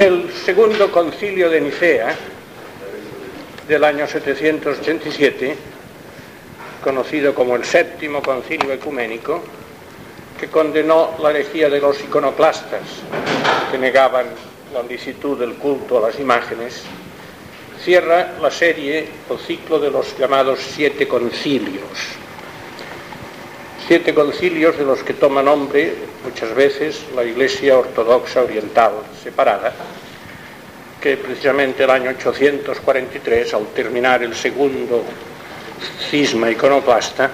El segundo concilio de Nicea del año 787, conocido como el séptimo concilio ecuménico, que condenó la herejía de los iconoclastas, que negaban la licitud del culto a las imágenes, cierra la serie o ciclo de los llamados siete concilios. Siete concilios de los que toma nombre muchas veces la Iglesia Ortodoxa Oriental separada, que precisamente el año 843, al terminar el segundo cisma iconoclasta,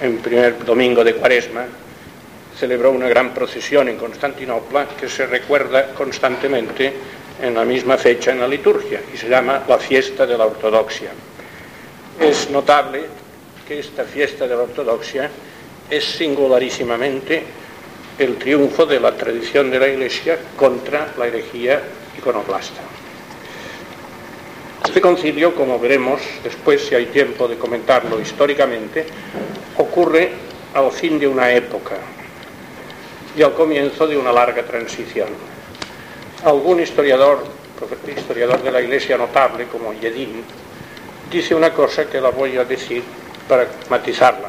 en primer domingo de Cuaresma, celebró una gran procesión en Constantinopla que se recuerda constantemente en la misma fecha en la liturgia y se llama la fiesta de la ortodoxia. Es notable que esta fiesta de la ortodoxia es singularísimamente el triunfo de la tradición de la Iglesia contra la herejía iconoclasta. Este concilio, como veremos después, si hay tiempo de comentarlo históricamente, ocurre al fin de una época y al comienzo de una larga transición. Algún historiador, historiador de la Iglesia notable, como Yedin, dice una cosa que la voy a decir para matizarla.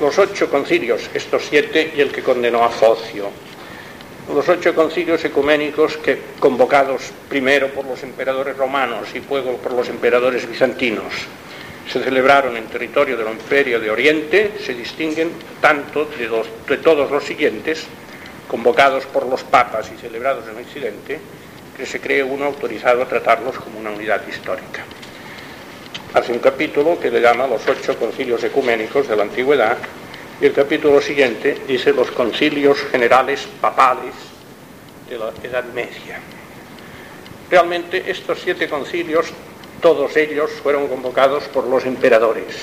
Los ocho concilios, estos siete y el que condenó a Focio, los ocho concilios ecuménicos que, convocados primero por los emperadores romanos y luego por los emperadores bizantinos, se celebraron en territorio del Imperio de Oriente, se distinguen tanto de, de todos los siguientes, convocados por los papas y celebrados en Occidente, que se cree uno autorizado a tratarlos como una unidad histórica. Hace un capítulo que le llama los ocho concilios ecuménicos de la antigüedad y el capítulo siguiente dice los concilios generales papales de la Edad Media. Realmente estos siete concilios, todos ellos fueron convocados por los emperadores.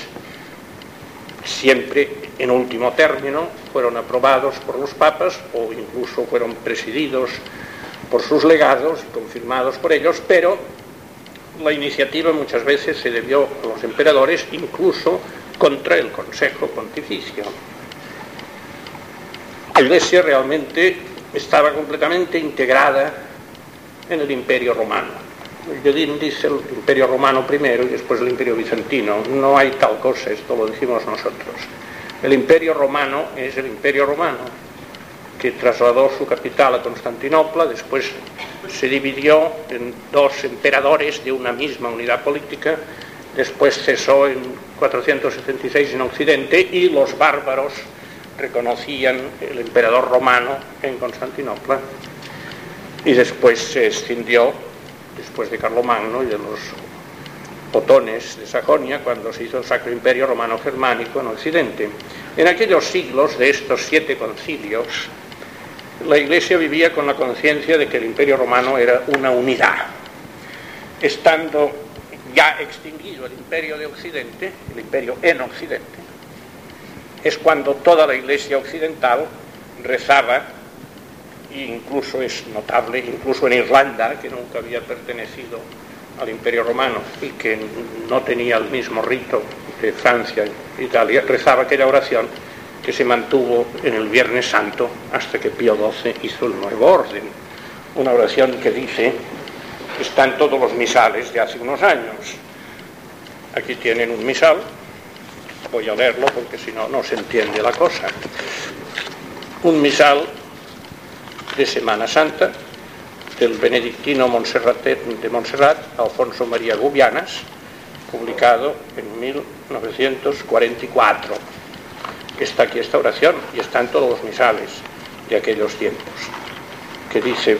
Siempre en último término fueron aprobados por los papas o incluso fueron presididos por sus legados y confirmados por ellos, pero la iniciativa muchas veces se debió a los emperadores, incluso contra el Consejo Pontificio. La Iglesia realmente estaba completamente integrada en el Imperio Romano. Yodín dice el Imperio Romano primero y después el Imperio Bizantino. No hay tal cosa, esto lo decimos nosotros. El Imperio Romano es el Imperio Romano, que trasladó su capital a Constantinopla, después se dividió en dos emperadores de una misma unidad política, después cesó en 476 en Occidente y los bárbaros reconocían el emperador romano en Constantinopla y después se extendió, después de Carlomagno y de los otones de Sajonia, cuando se hizo el Sacro Imperio Romano Germánico en Occidente. En aquellos siglos de estos siete concilios, la Iglesia vivía con la conciencia de que el Imperio Romano era una unidad. Estando ya extinguido el Imperio de Occidente, el Imperio en Occidente, es cuando toda la Iglesia occidental rezaba, e incluso es notable, incluso en Irlanda, que nunca había pertenecido al Imperio Romano y que no tenía el mismo rito que Francia Italia, rezaba aquella oración que se mantuvo en el Viernes Santo hasta que Pío XII hizo el nuevo orden. Una oración que dice, está en todos los misales de hace unos años. Aquí tienen un misal, voy a leerlo porque si no, no se entiende la cosa. Un misal de Semana Santa del benedictino de Montserrat, Alfonso María Gubianas, publicado en 1944. Está aquí esta oración y está en todos los misales de aquellos tiempos, que dice,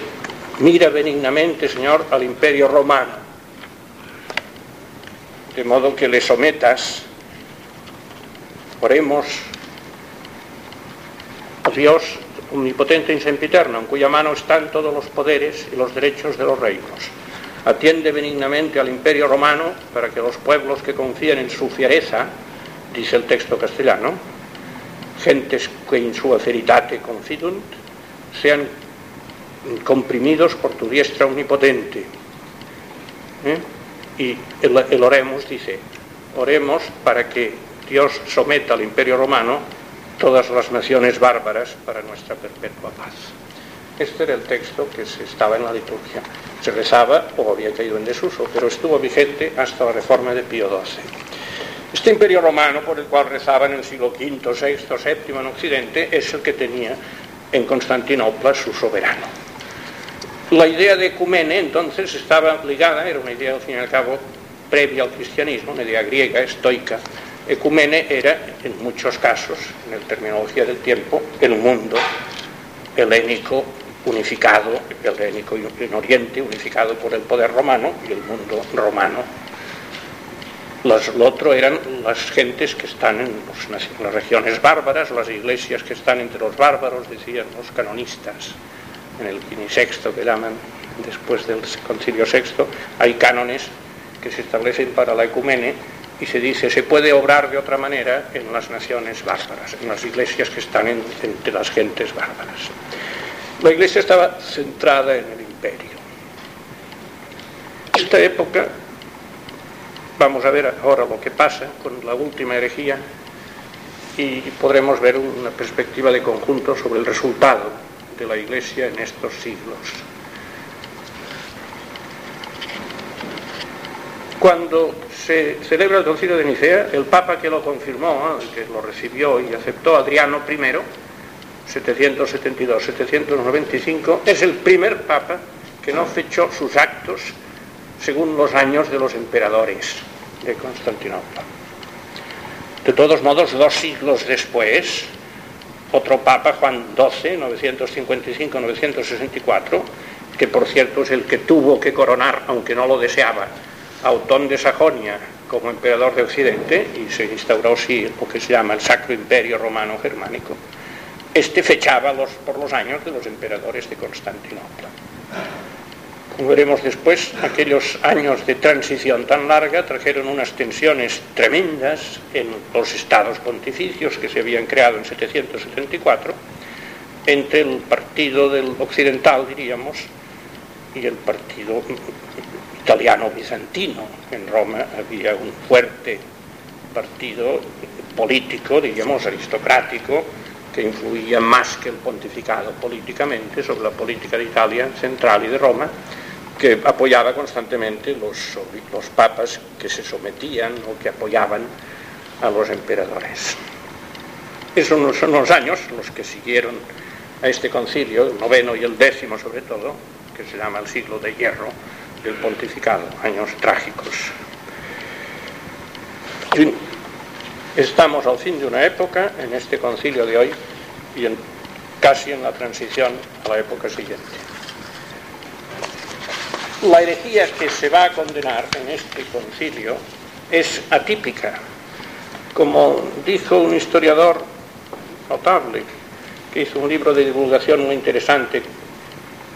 mira benignamente, Señor, al imperio romano, de modo que le sometas, oremos Dios omnipotente y sempiterno, en cuya mano están todos los poderes y los derechos de los reinos. Atiende benignamente al imperio romano para que los pueblos que confían en su fiereza, dice el texto castellano, gentes que en su veritate confidunt, sean comprimidos por tu diestra omnipotente. ¿Eh? Y el, el oremos dice, oremos para que Dios someta al imperio romano todas las naciones bárbaras para nuestra perpetua paz. Este era el texto que se estaba en la liturgia. Se rezaba o había caído en desuso, pero estuvo vigente hasta la reforma de Pío XII. Este imperio romano, por el cual rezaba en el siglo V, VI, VII en Occidente, es el que tenía en Constantinopla su soberano. La idea de ecumene entonces estaba ligada, era una idea al fin y al cabo previa al cristianismo, una idea griega, estoica, Ecumene era, en muchos casos, en la terminología del tiempo, el mundo helénico unificado, el helénico en Oriente unificado por el poder romano y el mundo romano. Los, lo otro eran las gentes que están en, las regiones bárbaras, las iglesias que están entre los bárbaros, decían los canonistas, en el quinisexto que llaman después del concilio sexto, hay cánones que se establecen para la ecumene y se dice se puede obrar de otra manera en las naciones bárbaras, en las iglesias que están entre las gentes bárbaras. La iglesia estaba centrada en el imperio. Esta época, vamos a ver ahora lo que pasa con la última herejía y podremos ver una perspectiva de conjunto sobre el resultado de la iglesia en estos siglos. Cuando se celebra el concilio de Nicea, el Papa que lo confirmó, que lo recibió y aceptó, Adriano I, 772-795, es el primer Papa que no fechó sus actos según los años de los emperadores de Constantinopla. De todos modos, dos siglos después, otro Papa, Juan XII, 955-964, que por cierto es el que tuvo que coronar, aunque no lo deseaba, a Otón de Sajonia como emperador de Occidente y se instauró así lo que se llama el Sacro Imperio Romano Germánico. Este fechaba los, por los años de los emperadores de Constantinopla. Veremos después, aquellos años de transición tan larga trajeron unas tensiones tremendas en los estados pontificios que se habían creado en 774 entre el partido del occidental, diríamos, y el partido italiano bizantino. En Roma había un fuerte partido político, digamos, aristocrático, que influía más que el pontificado políticamente sobre la política de Italia central y de Roma, que apoyaba constantemente los, papas que se sometían o que apoyaban a los emperadores. Esos son los años los que siguieron a este concilio, el noveno y el décimo sobre todo, que se llama el siglo de hierro, del pontificado, años trágicos. estamos al fin de una época, en este concilio de hoy, y en, casi en la transición a la época siguiente. La herejía que se va a condenar en este concilio es atípica. Como dijo un historiador notable, que hizo un libro de divulgación muy interesante,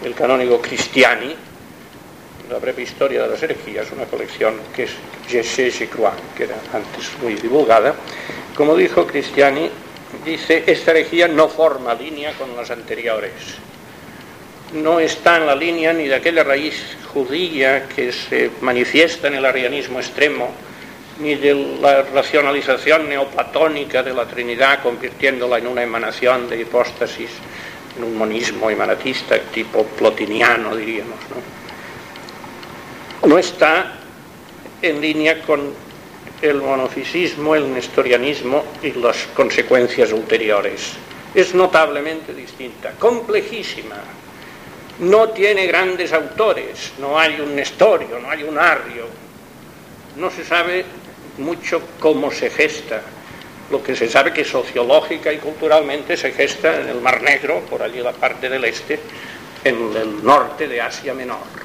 el canónigo Cristiani, la breve historia de las herejías, una colección que es Je sais, je crois, que era antes muy divulgada. Como dijo Cristiani, dice, esta herejía no forma línea con las anteriores. No está en la línea ni de aquella raíz judía que se manifiesta en el arianismo extremo, ni de la racionalización neoplatónica de la Trinidad, convirtiéndola en una emanación de hipóstasis, en un monismo emanatista tipo plotiniano, diríamos. ¿no? no está en línea con el monofisismo, el nestorianismo y las consecuencias ulteriores. Es notablemente distinta, complejísima. No tiene grandes autores, no hay un Nestorio, no hay un Arrio. No se sabe mucho cómo se gesta. Lo que se sabe que sociológica y culturalmente se gesta en el Mar Negro, por allí la parte del este, en el norte de Asia Menor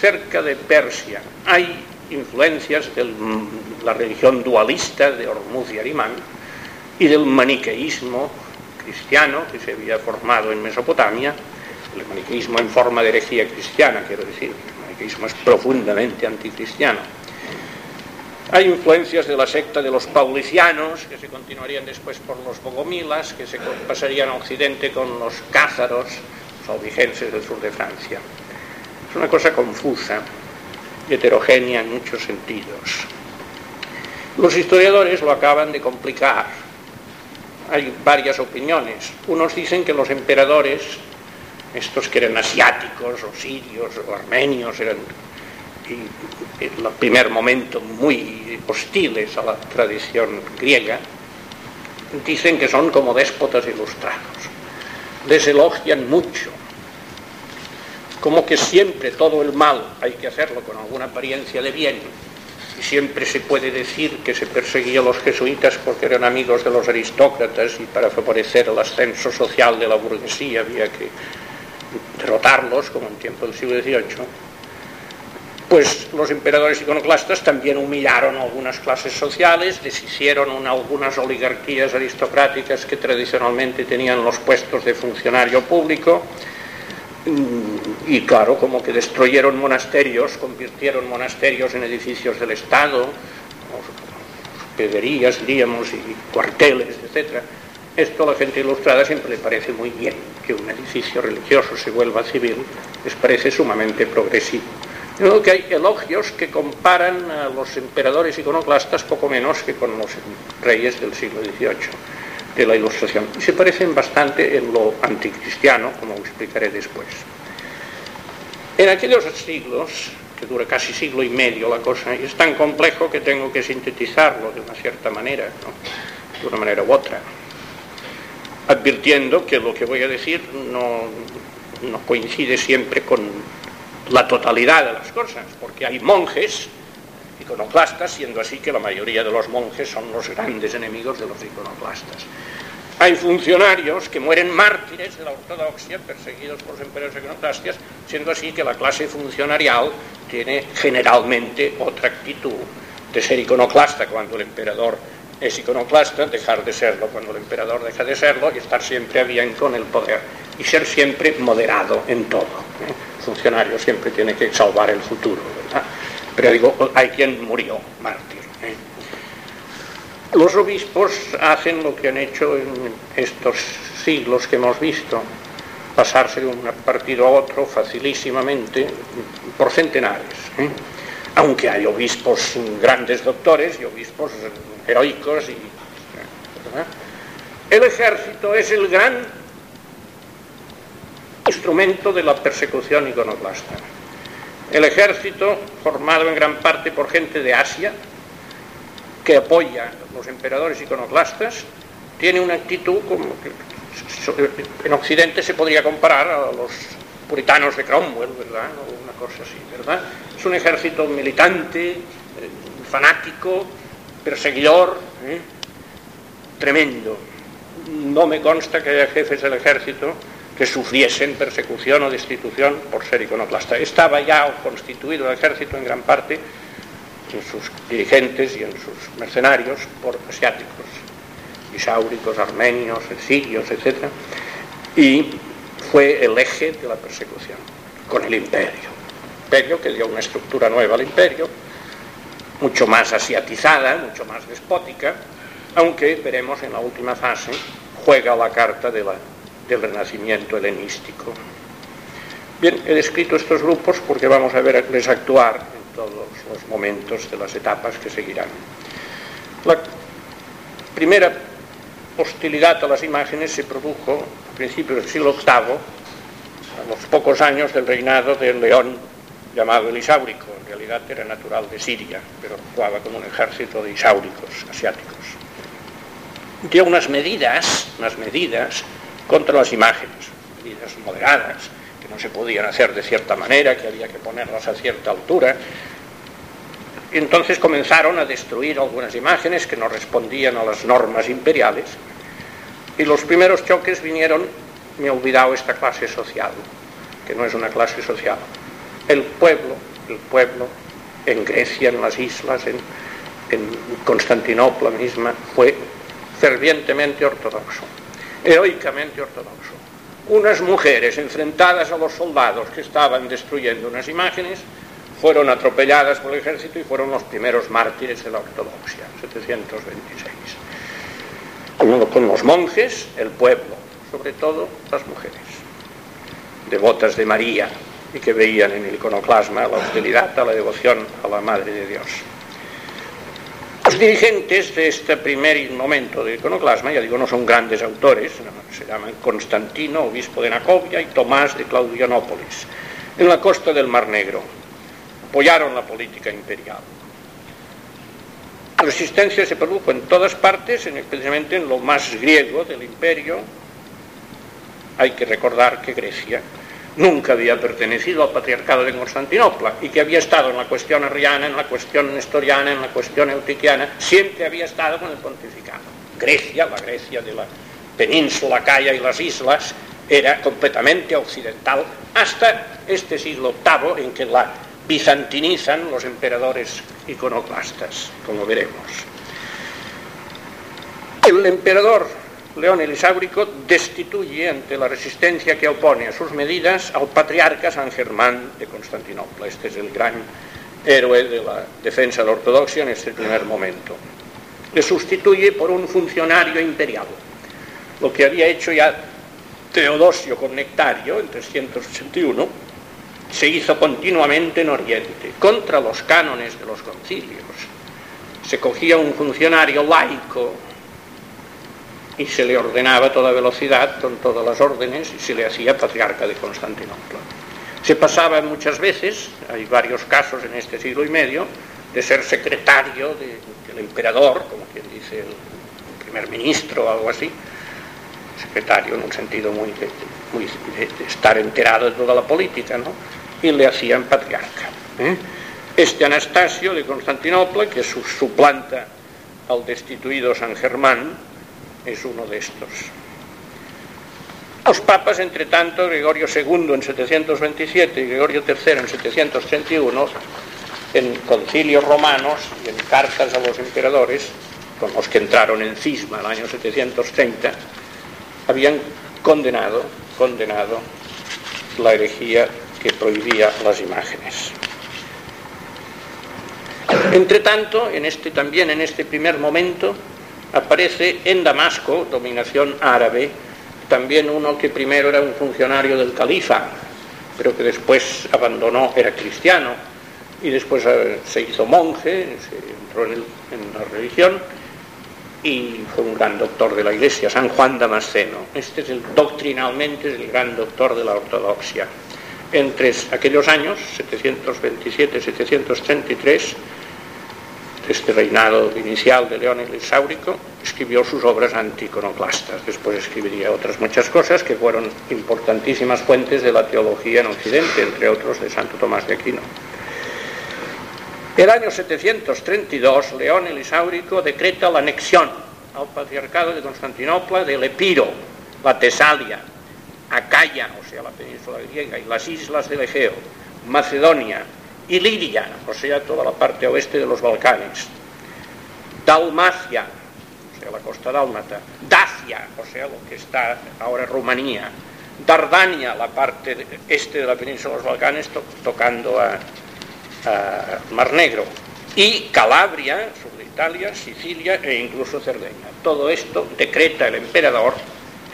cerca de Persia hay influencias de la religión dualista de Hormuz y Arimán y del maniqueísmo anticristiano que se había formado en Mesopotamia, el maniqueísmo en forma de herejía cristiana, quiero decir, el maniqueísmo es profundamente anticristiano. Hay influencias de la secta de los paulicianos, que se continuarían después por los bogomilas, que se pasarían a Occidente con los cázaros, los albigenses del sur de Francia. Es una cosa confusa heterogénea en muchos sentidos. Los historiadores lo acaban de complicar. Hay varias opiniones. Unos dicen que los emperadores, estos que eran asiáticos o sirios o armenios, eran en el primer momento muy hostiles a la tradición griega, dicen que son como déspotas ilustrados. Les elogian mucho, como que siempre todo el mal hay que hacerlo con alguna apariencia de bien y siempre se puede decir que se perseguía a los jesuitas porque eran amigos de los aristócratas y para favorecer el ascenso social de la burguesía había que derrotarlos, como en tiempo del siglo XVIII, pues los emperadores iconoclastas también humillaron algunas clases sociales, deshicieron algunas oligarquías aristocráticas que tradicionalmente tenían los puestos de funcionario público, Mm, y claro, como que destruyeron monasterios, convirtieron monasterios en edificios del Estado, hospederías, diríamos, y cuarteles, etc. Esto a la gente ilustrada siempre le parece muy bien, que un edificio religioso se vuelva civil, les parece sumamente progresivo. Yo que hay elogios que comparan a los emperadores iconoclastas poco menos que con los reyes del siglo XVIII de la Ilustración y se parecen bastante en lo anticristiano, como explicaré después. En aquellos siglos, que dura casi siglo y medio la cosa, y es tan complejo que tengo que sintetizarlo de una cierta manera, de una manera u otra, advirtiendo que lo que voy a decir no, no coincide siempre con la totalidad de las cosas, porque hay monjes iconoclastas, siendo así que la mayoría de los monjes son los grandes enemigos de los iconoclastas. Hay funcionarios que mueren mártires de la ortodoxia, perseguidos por los emperadores iconoclastas, siendo así que la clase funcionarial tiene generalmente otra actitud de ser iconoclasta cuando el emperador es iconoclasta, dejar de serlo cuando el emperador deja de serlo y estar siempre bien con el poder y ser siempre moderado en todo. ¿eh? El funcionario siempre tiene que salvar el futuro, ¿verdad? Pero digo, hay quien murió mártir. ¿eh? Los obispos hacen lo que han hecho en estos siglos que hemos visto, pasarse de un partido a otro facilísimamente por centenares. ¿eh? Aunque hay obispos grandes doctores y obispos heroicos. Y, El ejército es el gran instrumento de la persecución iconoclasta. El ejército, formado en gran parte por gente de Asia, que apoya a los emperadores iconoclastas, tiene una actitud como que en Occidente se podría comparar a los puritanos de Cromwell, ¿verdad? O una cosa así, ¿verdad? Es un ejército militante, eh, fanático, perseguidor, ¿eh? tremendo. No me consta que haya jefes del ejército que sufriesen persecución o destitución por ser iconoclasta. Estaba ya constituido el ejército en gran parte en sus dirigentes y en sus mercenarios por asiáticos, isáuricos, armenios, sirios, etc. Y fue el eje de la persecución con el imperio. Imperio que dio una estructura nueva al imperio, mucho más asiatizada, mucho más despótica, aunque veremos en la última fase juega la carta de del renacimiento helenístico. Bien, he descrito estos grupos porque vamos a verles actuar en todos los momentos de las etapas que seguirán. La primera hostilidad a las imágenes se produjo a principios del siglo VIII, a los pocos años del reinado del león llamado el Isáurico, en realidad era natural de Siria, pero actuaba como un ejército de isáuricos asiáticos. Dio unas medidas, unas medidas contra las imágenes, medidas moderadas, que no se podían hacer de cierta manera, que había que ponerlas a cierta altura. Entonces comenzaron a destruir algunas imágenes que no respondían a las normas imperiales. Y los primeros choques vinieron, me he olvidado esta clase social, que no es una clase social. El pueblo, el pueblo en Grecia, en las islas, en, Constantinopla misma, fue fervientemente ortodoxo heroicamente ortodoxo. Unas mujeres enfrentadas a los soldados que estaban destruyendo unas imágenes fueron atropelladas por el ejército y fueron los primeros mártires de la ortodoxia, 726. Con los monjes, el pueblo, sobre todo las mujeres, devotas de María y que veían en el iconoclasma la hostilidad a la devoción a la Madre de Dios. Los dirigentes de este primer momento de iconoclasma, ya digo, no son grandes autores, se llaman Constantino, obispo de Nacovia, y Tomás de Claudianópolis, en la costa del Mar Negro. Apoyaron la política imperial. La resistencia se produjo en todas partes, especialmente en lo más griego del imperio. Hay que recordar que Grecia nunca había pertenecido al patriarcado de Constantinopla y que había estado en la cuestión arriana, en la cuestión nestoriana, en la cuestión eutiquiana, siempre había estado con el pontificado. Grecia, la Grecia de la península Caya y las islas, era completamente occidental hasta este siglo VIII en que la bizantinizan los emperadores iconoclastas, como veremos. El emperador León Elisáurico destituye ante la resistencia que opone a sus medidas al patriarca San Germán de Constantinopla. Este es el gran héroe de la defensa de la ortodoxia en este primer momento. Le sustituye por un funcionario imperial, lo que había hecho ya Teodosio con Nectario en 381, se hizo continuamente en Oriente, contra los cánones de los concilios. Se cogía un funcionario laico y se le ordenaba toda velocidad con todas las órdenes y se le hacía patriarca de Constantinopla. Se pasaba muchas veces, hay varios casos en este siglo y medio, de ser secretario del emperador, como quien dice el primer ministro o algo así, secretario en un sentido muy, muy de, estar enterado de toda la política, ¿no? y le hacían patriarca. ¿eh? Este Anastasio de Constantinopla, que suplanta al destituido San Germán, es uno de estos. Los papas, entre tanto, Gregorio II en 727 y Gregorio III en 731, en concilios romanos y en cartas a los emperadores, con los que entraron en cisma el año 730, habían condenado, condenado la herejía que prohibía las imágenes. Entre tanto, en este, también en este primer momento, aparece en Damasco, dominación árabe, también uno que primero era un funcionario del califa, pero que después abandonó, era cristiano, y después eh, se hizo monje, se entró en, la religión, y fue un gran doctor de la iglesia, San Juan Damasceno. Este es el, doctrinalmente el gran doctor de la ortodoxia. Entre aquellos años, 727-733, este reinado inicial de León el Sáurico, escribió sus obras anticonoclastas. Después escribiría otras muchas cosas que fueron importantísimas fuentes de la teología en Occidente, entre otros de Santo Tomás de Aquino. El año 732, León el Isáurico decreta la anexión al patriarcado de Constantinopla del Epiro, la Tesalia, Acaya, o sea, la península griega, y las islas del Egeo, Macedonia, y Lidia, o sea, toda la parte oeste de los Balcanes, Dalmacia, o sea, la costa dálmata, Dacia, o sea, lo que está ahora Rumanía, Dardania, la parte este de la península de los Balcanes, tocando a, Mar Negro, y Calabria, de Italia, Sicilia e incluso Cerdeña. Todo esto decreta el emperador,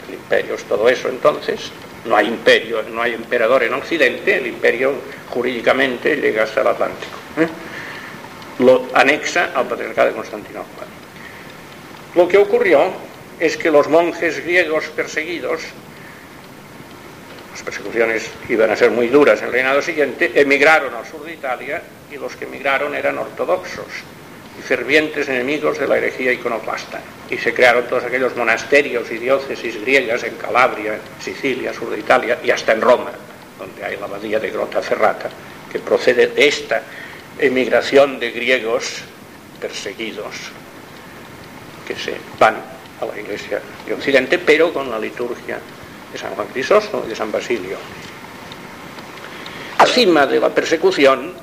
el imperio es todo eso entonces, no hay imperio, no hay emperador en Occidente, el imperio jurídicamente llega hasta el Atlántico. ¿eh? Lo anexa al patriarcado de Constantinopla. Lo que ocurrió es que los monjes griegos perseguidos, las persecuciones iban a ser muy duras en el reinado siguiente, emigraron al sur de Italia y los que emigraron eran ortodoxos y fervientes enemigos de la herejía iconoclasta. Y se crearon todos aquellos monasterios y diócesis griegas en Calabria, Sicilia, sur de Italia y hasta en Roma, donde hay la abadía de Grota Ferrata, que procede de esta emigración de griegos perseguidos que se van a la iglesia de Occidente, pero con la liturgia de San Juan Crisóstomo y de San Basilio. Acima de la persecución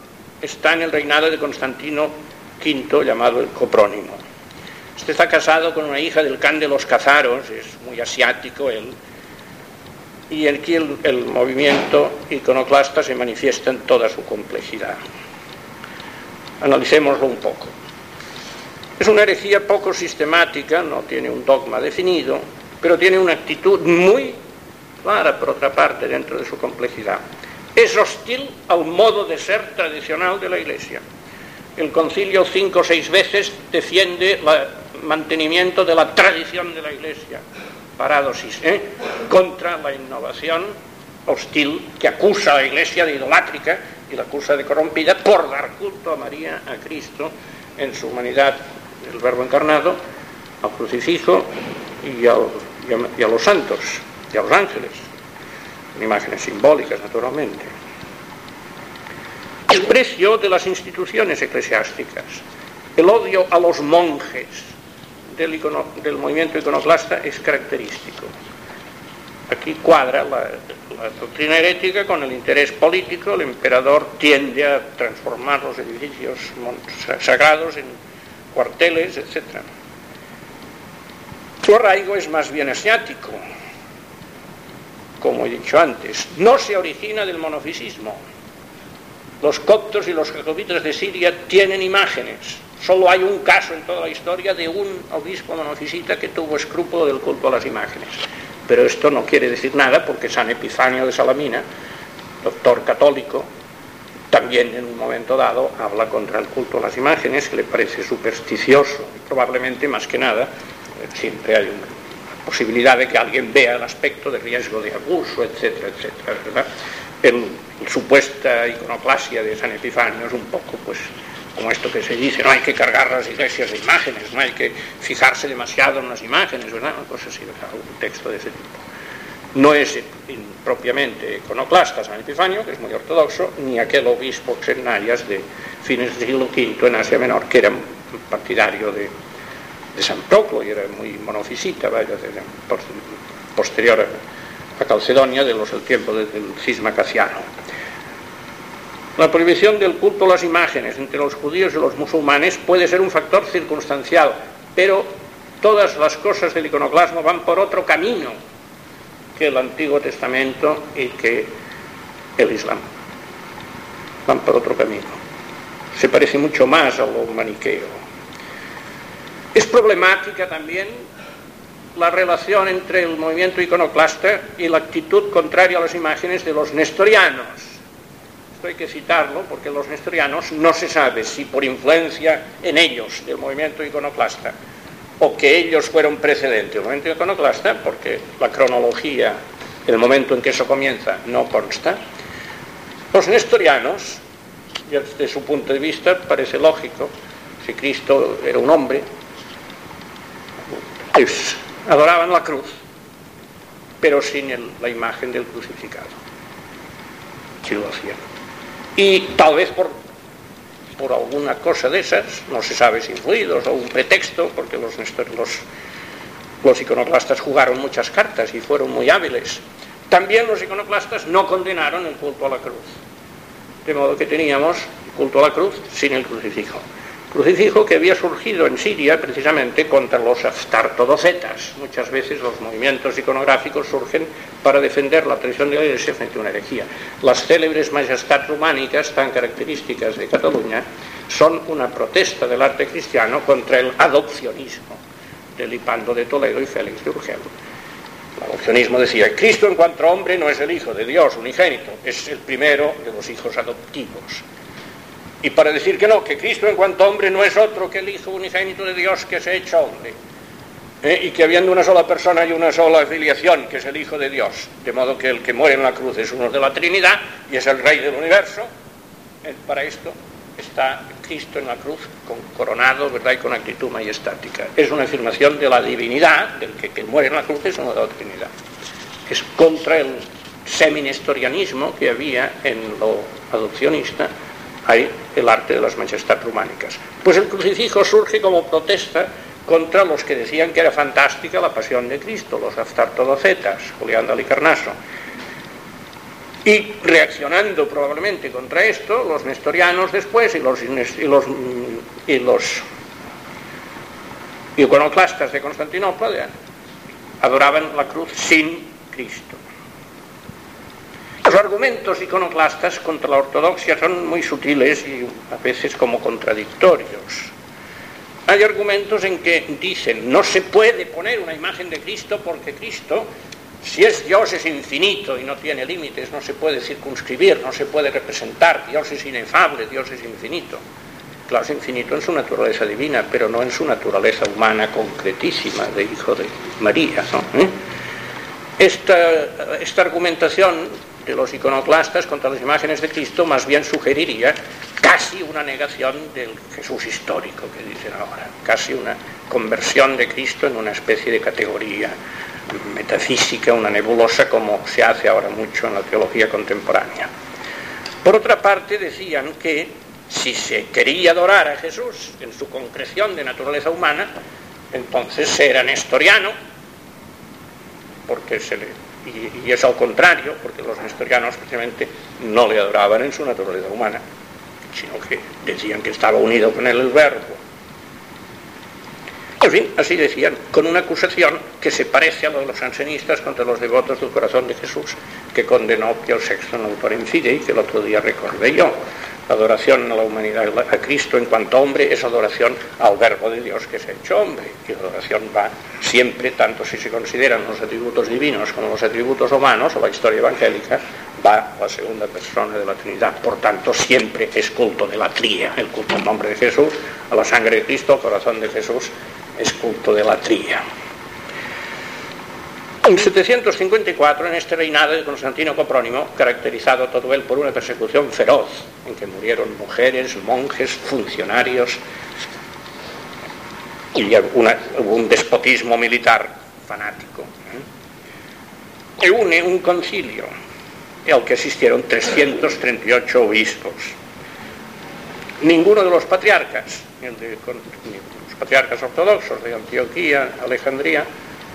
está en el reinado de Constantino quinto llamado el coprónimo. Este está casado con una hija del can de los cazaros, es muy asiático él, y aquí el, el movimiento iconoclasta se manifiesta en toda su complejidad. Analicémoslo un poco. Es una herejía poco sistemática, no tiene un dogma definido, pero tiene una actitud muy clara, por otra parte, dentro de su complejidad. Es hostil al modo de ser tradicional de la Iglesia. El concilio cinco o seis veces defiende el mantenimiento de la tradición de la Iglesia, paradosis, ¿eh? contra la innovación hostil que acusa a la Iglesia de idolátrica y la acusa de corrompida por dar culto a María, a Cristo, en su humanidad, el Verbo encarnado, al crucifijo y, a, y a los santos y a los ángeles, en imágenes simbólicas, naturalmente. El precio de las instituciones eclesiásticas, el odio a los monjes del, movimiento iconoclasta es característico. Aquí cuadra la, la doctrina herética con el interés político, el emperador tiende a transformar los edificios sagrados en cuarteles, etc. Su arraigo es más bien asiático, como he dicho antes, no se origina del monofisismo. Los coptos y los jacobitas de Siria tienen imágenes. Solo hay un caso en toda la historia de un obispo monofisita que tuvo escrúpulo del culto a las imágenes. Pero esto no quiere decir nada porque San Epifanio de Salamina, doctor católico, también en un momento dado habla contra el culto a las imágenes, que le parece supersticioso probablemente más que nada siempre hay una posibilidad de que alguien vea el aspecto de riesgo de abuso, etcétera, etcétera, ¿verdad? El supuesta iconoclasia de San Epifanio es un poco, pues, como esto que se dice, no hay que cargar las iglesias de imágenes, no hay que fijarse demasiado en las imágenes, ¿verdad? Pues así, un texto de ese tipo. No es propiamente iconoclasta San Epifanio, que es muy ortodoxo, ni aquel obispo Xenarias de fines del siglo V en Asia Menor, que era partidario de, de San Proclo y era muy monofisita, vaya, posterior a, a Calcedonia, de los el tiempo del cisma cassiano. La prohibición del culto a las imágenes entre los judíos y los musulmanes puede ser un factor circunstancial, pero todas las cosas del iconoclasmo van por otro camino que el Antiguo Testamento y que el Islam. Van por otro camino. Se parece mucho más a lo maniqueo. Es problemática también la relación entre el movimiento iconoclasta y la actitud contraria a las imágenes de los nestorianos. Esto hay que citarlo porque los nestorianos no se sabe si por influencia en ellos del movimiento iconoclasta o que ellos fueron precedentes del movimiento iconoclasta, porque la cronología, el momento en que eso comienza, no consta. Los nestorianos, desde su punto de vista, parece lógico, si Cristo era un hombre, pues adoraban la cruz, pero sin la imagen del crucificado. Sí lo hacían. Y tal vez por, por alguna cosa de esas, no se sabe si influidos o un pretexto, porque los, los, iconoclastas jugaron muchas cartas y fueron muy hábiles. También los iconoclastas no condenaron el culto a la cruz. De modo que teníamos culto a la cruz sin el crucifijo crucifijo que había surgido en Siria precisamente contra los astartodocetas. Muchas veces los movimientos iconográficos surgen para defender la tradición de la Iglesia frente a una herejía. Las célebres majestats románicas, tan características de Cataluña, son una protesta del arte cristiano contra el adopcionismo de Lipando de Toledo y Félix de Urgel. El adopcionismo decía, Cristo en cuanto hombre no es el Hijo de Dios unigénito, es el primero de los hijos adoptivos. Y para decir que no, que Cristo en cuanto hombre no es otro que el Hijo unigénito de Dios que se ha hecho hombre. ¿eh? Y que habiendo una sola persona y una sola filiación, que es el Hijo de Dios, de modo que el que muere en la cruz es uno de la Trinidad y es el Rey del universo, ¿eh? para esto está Cristo en la cruz coronado, ¿verdad? Y con actitud majestática. Es una afirmación de la divinidad, del que, que muere en la cruz es uno de la Trinidad. Es contra el seminestorianismo que había en lo adopcionista hay el arte de las majestats románicas. Pues el crucifijo surge como protesta contra los que decían que era fantástica la pasión de Cristo, los astartodocetas, Julián de Alicarnaso. Y reaccionando probablemente contra esto, los nestorianos después y los, y los, y los, iconoclastas de Constantinopla adoraban la cruz sin Cristo. Argumentos iconoclastas contra la ortodoxia son muy sutiles y a veces como contradictorios. Hay argumentos en que dicen no se puede poner una imagen de Cristo porque Cristo, si es Dios, es infinito y no tiene límites, no se puede circunscribir, no se puede representar. Dios es inefable, Dios es infinito. Claro, es infinito en su naturaleza divina, pero no en su naturaleza humana concretísima de hijo de María. ¿Eh? Esta, esta argumentación de los iconoclastas contra las imágenes de Cristo más bien sugeriría casi una negación del Jesús histórico que dicen ahora, casi una conversión de Cristo en una especie de categoría metafísica, una nebulosa como se hace ahora mucho en la teología contemporánea. Por otra parte decían que si se quería adorar a Jesús en su concreción de naturaleza humana, entonces era nestoriano, porque se le y, es al contrario, porque los nestorianos precisamente no le adoraban en su naturaleza humana, sino que decían que estaba unido con el verbo. En fin, así decían, con una acusación que se parece a lo de los ansenistas contra los devotos del corazón de Jesús, que condenó Pío VI en autor y que el otro día recordé yo. Adoración a la humanidad, a Cristo en cuanto hombre, es adoración al verbo de Dios que se ha hecho hombre. Y la adoración va siempre, tanto si se consideran los atributos divinos como los atributos humanos, o la historia evangélica, va a la segunda persona de la Trinidad. Por tanto, siempre es culto de la tría, el culto al nombre de Jesús, a la sangre de Cristo, al corazón de Jesús, es culto de la tría. En 754, en este reinado de Constantino Coprónimo, caracterizado todo él por una persecución feroz, en que murieron mujeres, monjes, funcionarios, y un despotismo militar fanático. ¿eh? une un concilio al que asistieron 338 obispos. Ninguno de los patriarcas, los patriarcas ortodoxos de Antioquía, Alejandría,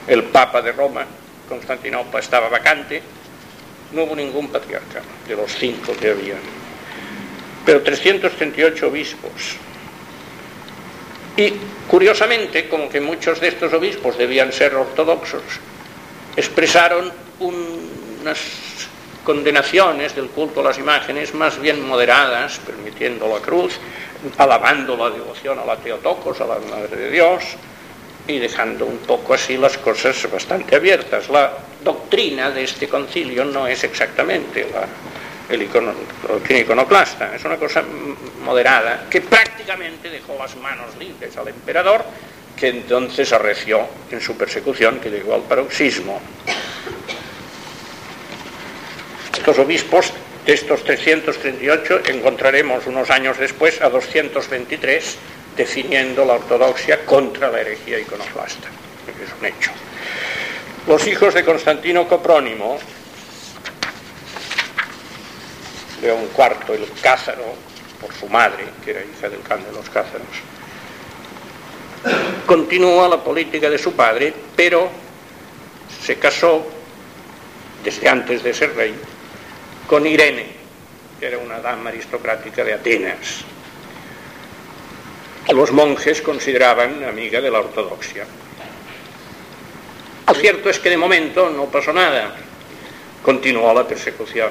el Papa de Roma, Constantinopla estaba vacante, no hubo ningún patriarca de los cinco que había, pero 338 obispos. Y curiosamente, como que muchos de estos obispos debían ser ortodoxos, expresaron unas condenaciones del culto a las imágenes más bien moderadas, permitiendo la cruz, alabando la devoción a la Teotocos, a la Madre de Dios, y dejando un poco así las cosas bastante abiertas. La doctrina de este concilio no es exactamente la, el iconoclasta, es una cosa moderada que prácticamente dejó las manos libres al emperador, que entonces arreció en su persecución, que llegó al paroxismo. Estos obispos de estos 338 encontraremos unos años después a 223 definiendo la ortodoxia contra la herejía iconoclasta. Es un hecho. Los hijos de Constantino Coprónimo, León IV, el Cázaro, por su madre, que era hija del can de los Cázaros, continúa la política de su padre, pero se casó, desde antes de ser rey, con Irene, que era una dama aristocrática de Atenas, los monjes consideraban amiga de la ortodoxia. Lo cierto es que de momento no pasó nada, continuó la persecución,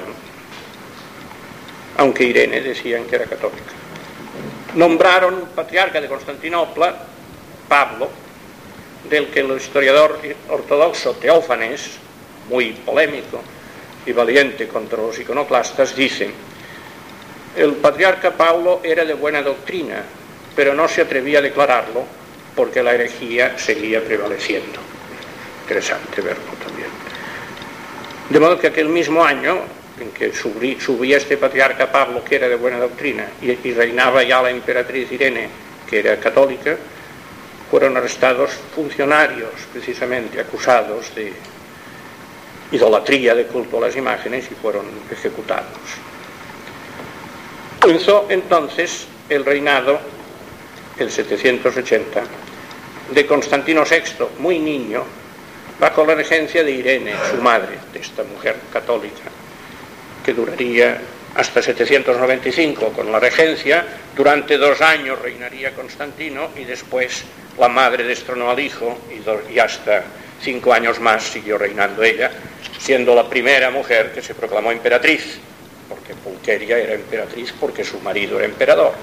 aunque Irene decían que era católica. Nombraron patriarca de Constantinopla, Pablo, del que el historiador ortodoxo Teófanes, muy polémico y valiente contra los iconoclastas, dice, el patriarca Pablo era de buena doctrina, pero no se atrevía a declararlo porque la herejía seguía prevaleciendo. Interesante verlo también. De modo que aquel mismo año en que subía este patriarca Pablo, que era de buena doctrina, y, reinaba ya la emperatriz Irene, que era católica, fueron arrestados funcionarios precisamente acusados de idolatría de culto a las imágenes y fueron ejecutados. Comenzó entonces el reinado el 780, de Constantino VI, muy niño, bajo la regencia de Irene, su madre, de esta mujer católica, que duraría hasta 795 con la regencia, durante dos años reinaría Constantino y después la madre destronó al hijo y, hasta cinco años más siguió reinando ella, siendo la primera mujer que se proclamó emperatriz, porque Pulqueria era emperatriz porque su marido era emperador.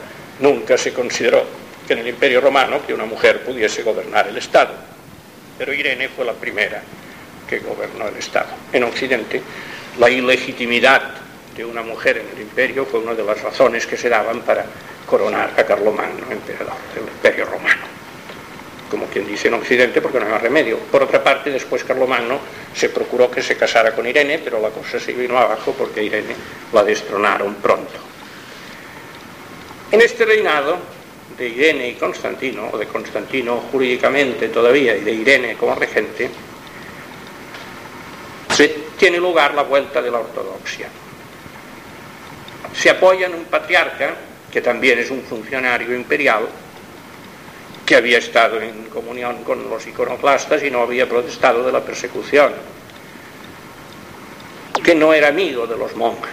Nunca se consideró que en el Imperio Romano que una mujer pudiese gobernar el Estado, pero Irene fue la primera que gobernó el Estado. En Occidente, la ilegitimidad de una mujer en el imperio fue una de las razones que se daban para coronar a Carlomagno, emperador del Imperio Romano. Como quien dice en Occidente, porque no hay más remedio. Por otra parte, después Carlomagno se procuró que se casara con Irene, pero la cosa se vino abajo porque Irene la destronaron pronto. En este reinado de Irene y Constantino, o de Constantino jurídicamente todavía y de Irene como regente, se tiene lugar la vuelta de la ortodoxia. Se apoya en un patriarca, que también es un funcionario imperial, que había estado en comunión con los iconoclastas y no había protestado de la persecución, que no era amigo de los monjes,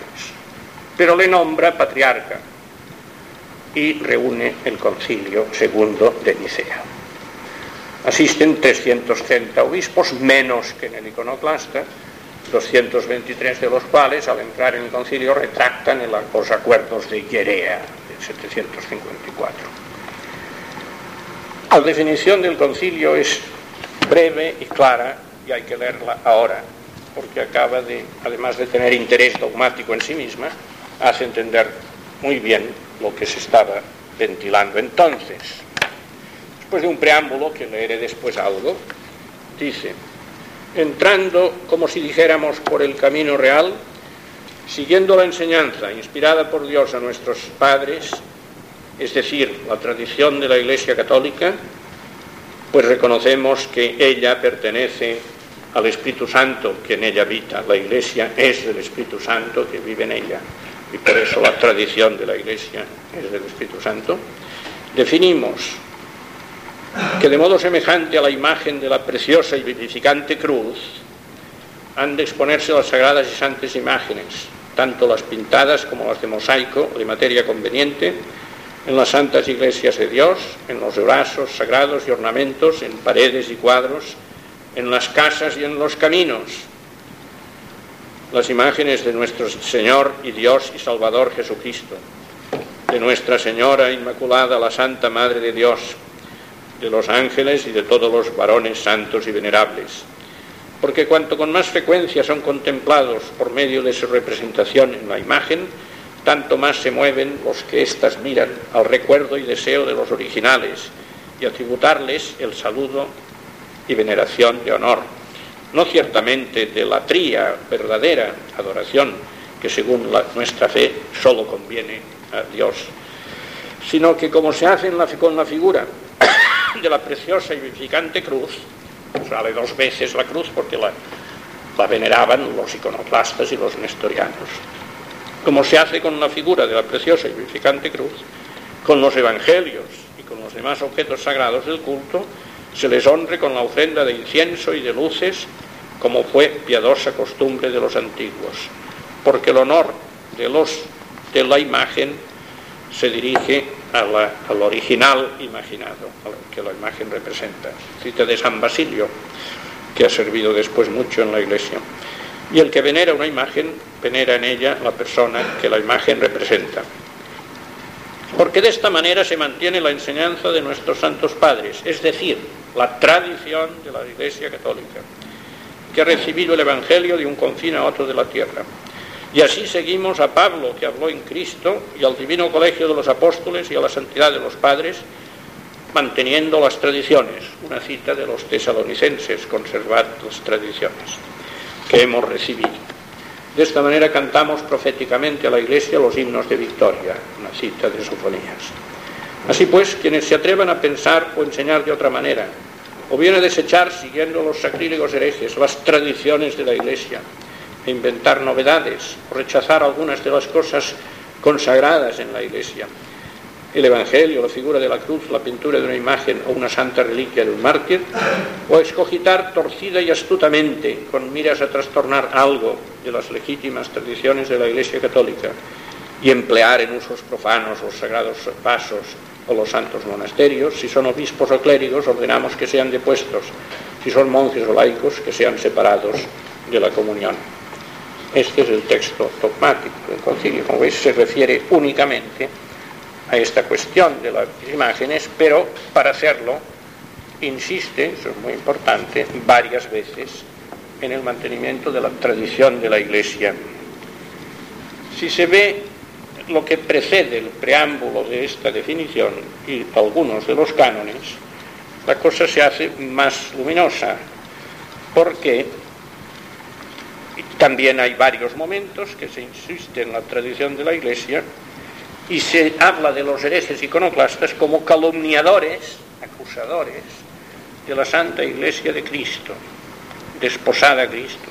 pero le nombra patriarca y reúne el concilio segundo de Nicea. Asisten 330 obispos, menos que en el iconoclasta, 223 de los cuales, al entrar en el concilio, retractan los acuerdos de Hierea de 754. La definición del concilio es breve y clara y hay que leerla ahora, porque acaba de, además de tener interés dogmático en sí misma, hace entender muy bien lo que se estaba ventilando entonces. Después de un preámbulo, que leeré después algo, dice, entrando, como si dijéramos, por el camino real, siguiendo la enseñanza inspirada por Dios a nuestros padres, es decir, la tradición de la Iglesia Católica, pues reconocemos que ella pertenece al Espíritu Santo que en ella habita. La Iglesia es del Espíritu Santo que vive en ella y por eso la tradición de la Iglesia es del Espíritu Santo. Definimos que de modo semejante a la imagen de la preciosa y vivificante cruz, han de exponerse las sagradas y santas imágenes, tanto las pintadas como las de mosaico de materia conveniente, en las santas iglesias de Dios, en los brazos sagrados y ornamentos, en paredes y cuadros, en las casas y en los caminos. Las imágenes de nuestro Señor y Dios y Salvador Jesucristo, de Nuestra Señora Inmaculada, la Santa Madre de Dios, de los ángeles y de todos los varones santos y venerables. Porque cuanto con más frecuencia son contemplados por medio de su representación en la imagen, tanto más se mueven los que éstas miran al recuerdo y deseo de los originales y a tributarles el saludo y veneración de honor. No ciertamente de la tría verdadera adoración que según nuestra fe solo conviene a Dios, sino que como se hace con la figura de la preciosa y vivificante cruz, sale dos veces la cruz porque la, la veneraban los iconoclastas y los nestorianos. Como se hace con la figura de la preciosa y vivificante cruz, con los evangelios y con los demás objetos sagrados del culto, se les honre con la ofrenda de incienso y de luces, como fue piadosa costumbre de los antiguos, porque el honor de, los, de la imagen se dirige al original imaginado, que la imagen representa. Cita de San Basilio, que ha servido después mucho en la iglesia. Y el que venera una imagen, venera en ella la persona que la imagen representa. Porque de esta manera se mantiene la enseñanza de nuestros santos padres, es decir, la tradición de la Iglesia Católica, que ha recibido el Evangelio de un confín a otro de la tierra y así seguimos a Pablo, que habló en Cristo, y al divino colegio de los apóstoles y a la santidad de los padres, manteniendo las tradiciones. Una cita de los tesalonicenses, conservar las tradiciones que hemos recibido. De esta manera cantamos proféticamente a la Iglesia los himnos de victoria, una cita de Sofonías. Así pues, quienes se atrevan a pensar o enseñar de otra manera, o bien a desechar, siguiendo los sacrílegos herejes, las tradiciones de la Iglesia, inventar novedades, rechazar algunas de las cosas consagradas en la Iglesia, el Evangelio, la figura de la cruz, la pintura de una imagen o una santa reliquia de un mártir, o escogitar torcida y astutamente, con miras a trastornar algo de las legítimas tradiciones de la Iglesia Católica, y emplear en usos profanos los sagrados pasos o los santos monasterios, si son obispos o clérigos, ordenamos que sean depuestos, si son monjes o laicos, que sean separados de la comunión. Este es el texto dogmático del concilio, como veis se refiere únicamente a esta cuestión de las imágenes, pero para hacerlo insiste, eso es muy importante, varias veces en el mantenimiento de la tradición de la Iglesia. Si se ve lo que precede el preámbulo de esta definición y algunos de los cánones, la cosa se hace más luminosa, porque también hay varios momentos que se insiste en la tradición de la Iglesia y se habla de los herejes iconoclastas como calumniadores, acusadores de la Santa Iglesia de Cristo, desposada a Cristo,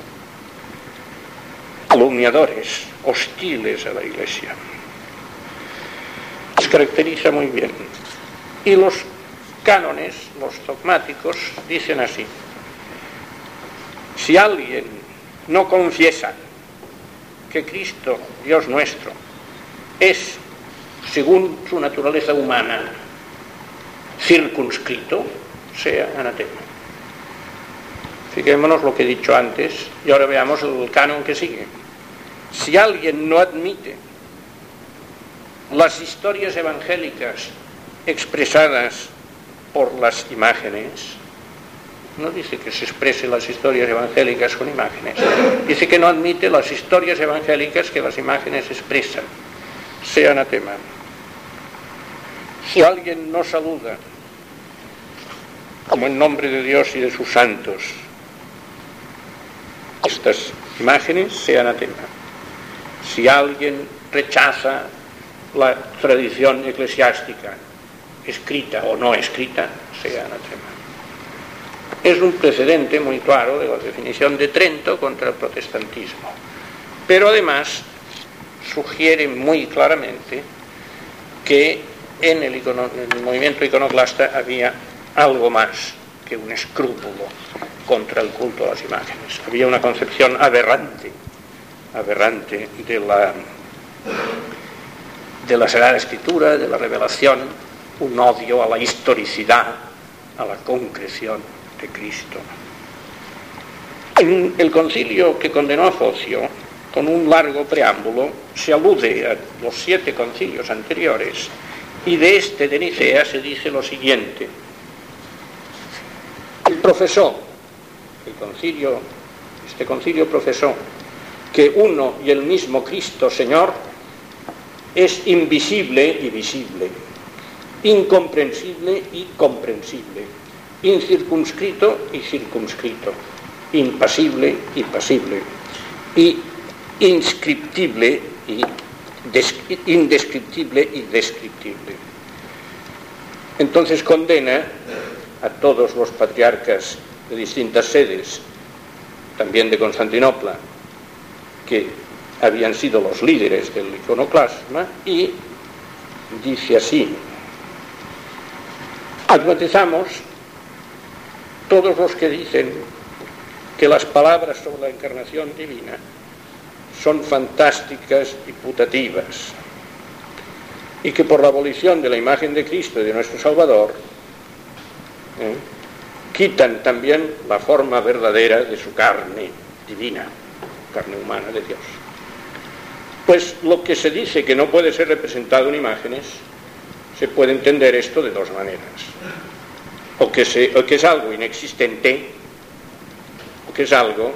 calumniadores, hostiles a la Iglesia. Caracteriza muy bien. Y los cánones, los dogmáticos, dicen así, si alguien no confiesa que Cristo, Dios nuestro, es según su naturaleza humana, circunscrito, sea anatema. Fijémonos lo que he dicho antes y ahora veamos el canon que sigue. Si alguien no admite las historias evangélicas expresadas por las imágenes, no dice que se exprese las historias evangélicas con imágenes, dice que no admite las historias evangélicas que las imágenes expresan, sea anatema si alguien no saluda como en nombre de Dios y de sus santos estas imágenes, sea anatema. Si alguien rechaza la tradición eclesiástica, escrita o no escrita, sea anatema. Es un precedente muy claro de la definición de Trento contra el protestantismo, pero además sugiere muy claramente que en el, movimiento iconoclasta había algo más que un escrúpulo contra el culto a las imágenes. Había una concepción aberrante, aberrante de la, de la Sagrada Escritura, de la revelación, un odio a la historicidad, a la concreción de Cristo. En el concilio que condenó a Focio, con un largo preámbulo, se alude a los siete concilios anteriores y de este de Nicea se dice lo siguiente. Profesó, el concilio, este concilio profesó que uno y el mismo Cristo Señor es invisible y visible, incomprensible y comprensible, incircunscrito y circunscrito, impasible y pasible, y inscriptible y indescriptible y descriptible. Entonces condena a todos los patriarcas de distintas sedes, también de Constantinopla, que habían sido los líderes del iconoclasma, y dice así, admatizamos todos los que dicen que las palabras sobre la encarnación divina son fantásticas y putativas, y que por la abolición de la imagen de Cristo y de nuestro Salvador, ¿eh? quitan también la forma verdadera de su carne divina, carne humana de Dios. Pues lo que se dice que no puede ser representado en imágenes, se puede entender esto de dos maneras. O que, es algo inexistente, o que es algo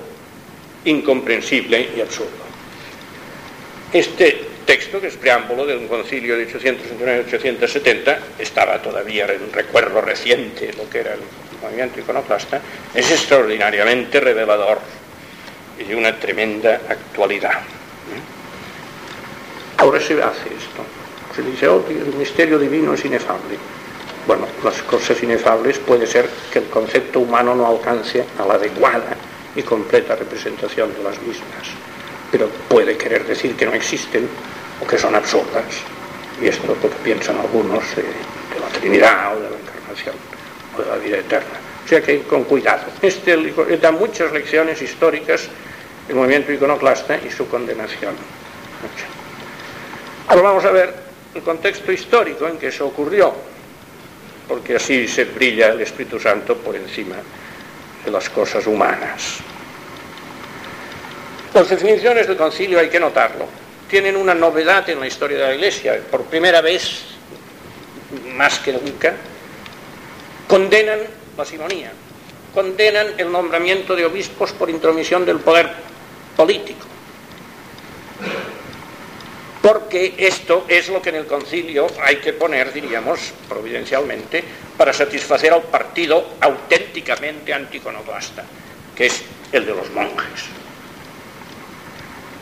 incomprensible y absurdo. Este texto, que es preámbulo de un concilio de 869-870, estaba todavía en recuerdo reciente lo que era el movimiento iconoclasta, es extraordinariamente revelador y de una tremenda actualidad. Ahora se hace esto. Se dice, oh, el misterio divino es inefable. Bueno, las cosas inefables puede ser que el concepto humano no alcance a la adecuada y completa representación de las mismas pero puede querer decir que no existen o que son absurdas. y esto es lo que piensan algunos de, la Trinidad o de la Encarnación o de la vida eterna. O sea que con cuidado. Este da muchas lecciones históricas el movimiento iconoclasta y su condenación. Ahora vamos a ver el contexto histórico en que eso ocurrió, porque así se brilla el Espíritu Santo por encima de las cosas humanas. Las definiciones del concilio hay que notarlo. Tienen una novedad en la historia de la Iglesia. Por primera vez, más que nunca, condenan la simonía, condenan el nombramiento de obispos por intromisión del poder político. Porque esto es lo que en el concilio hay que poner, diríamos, providencialmente, para satisfacer al partido auténticamente anticonoclasta, que es el de los monjes.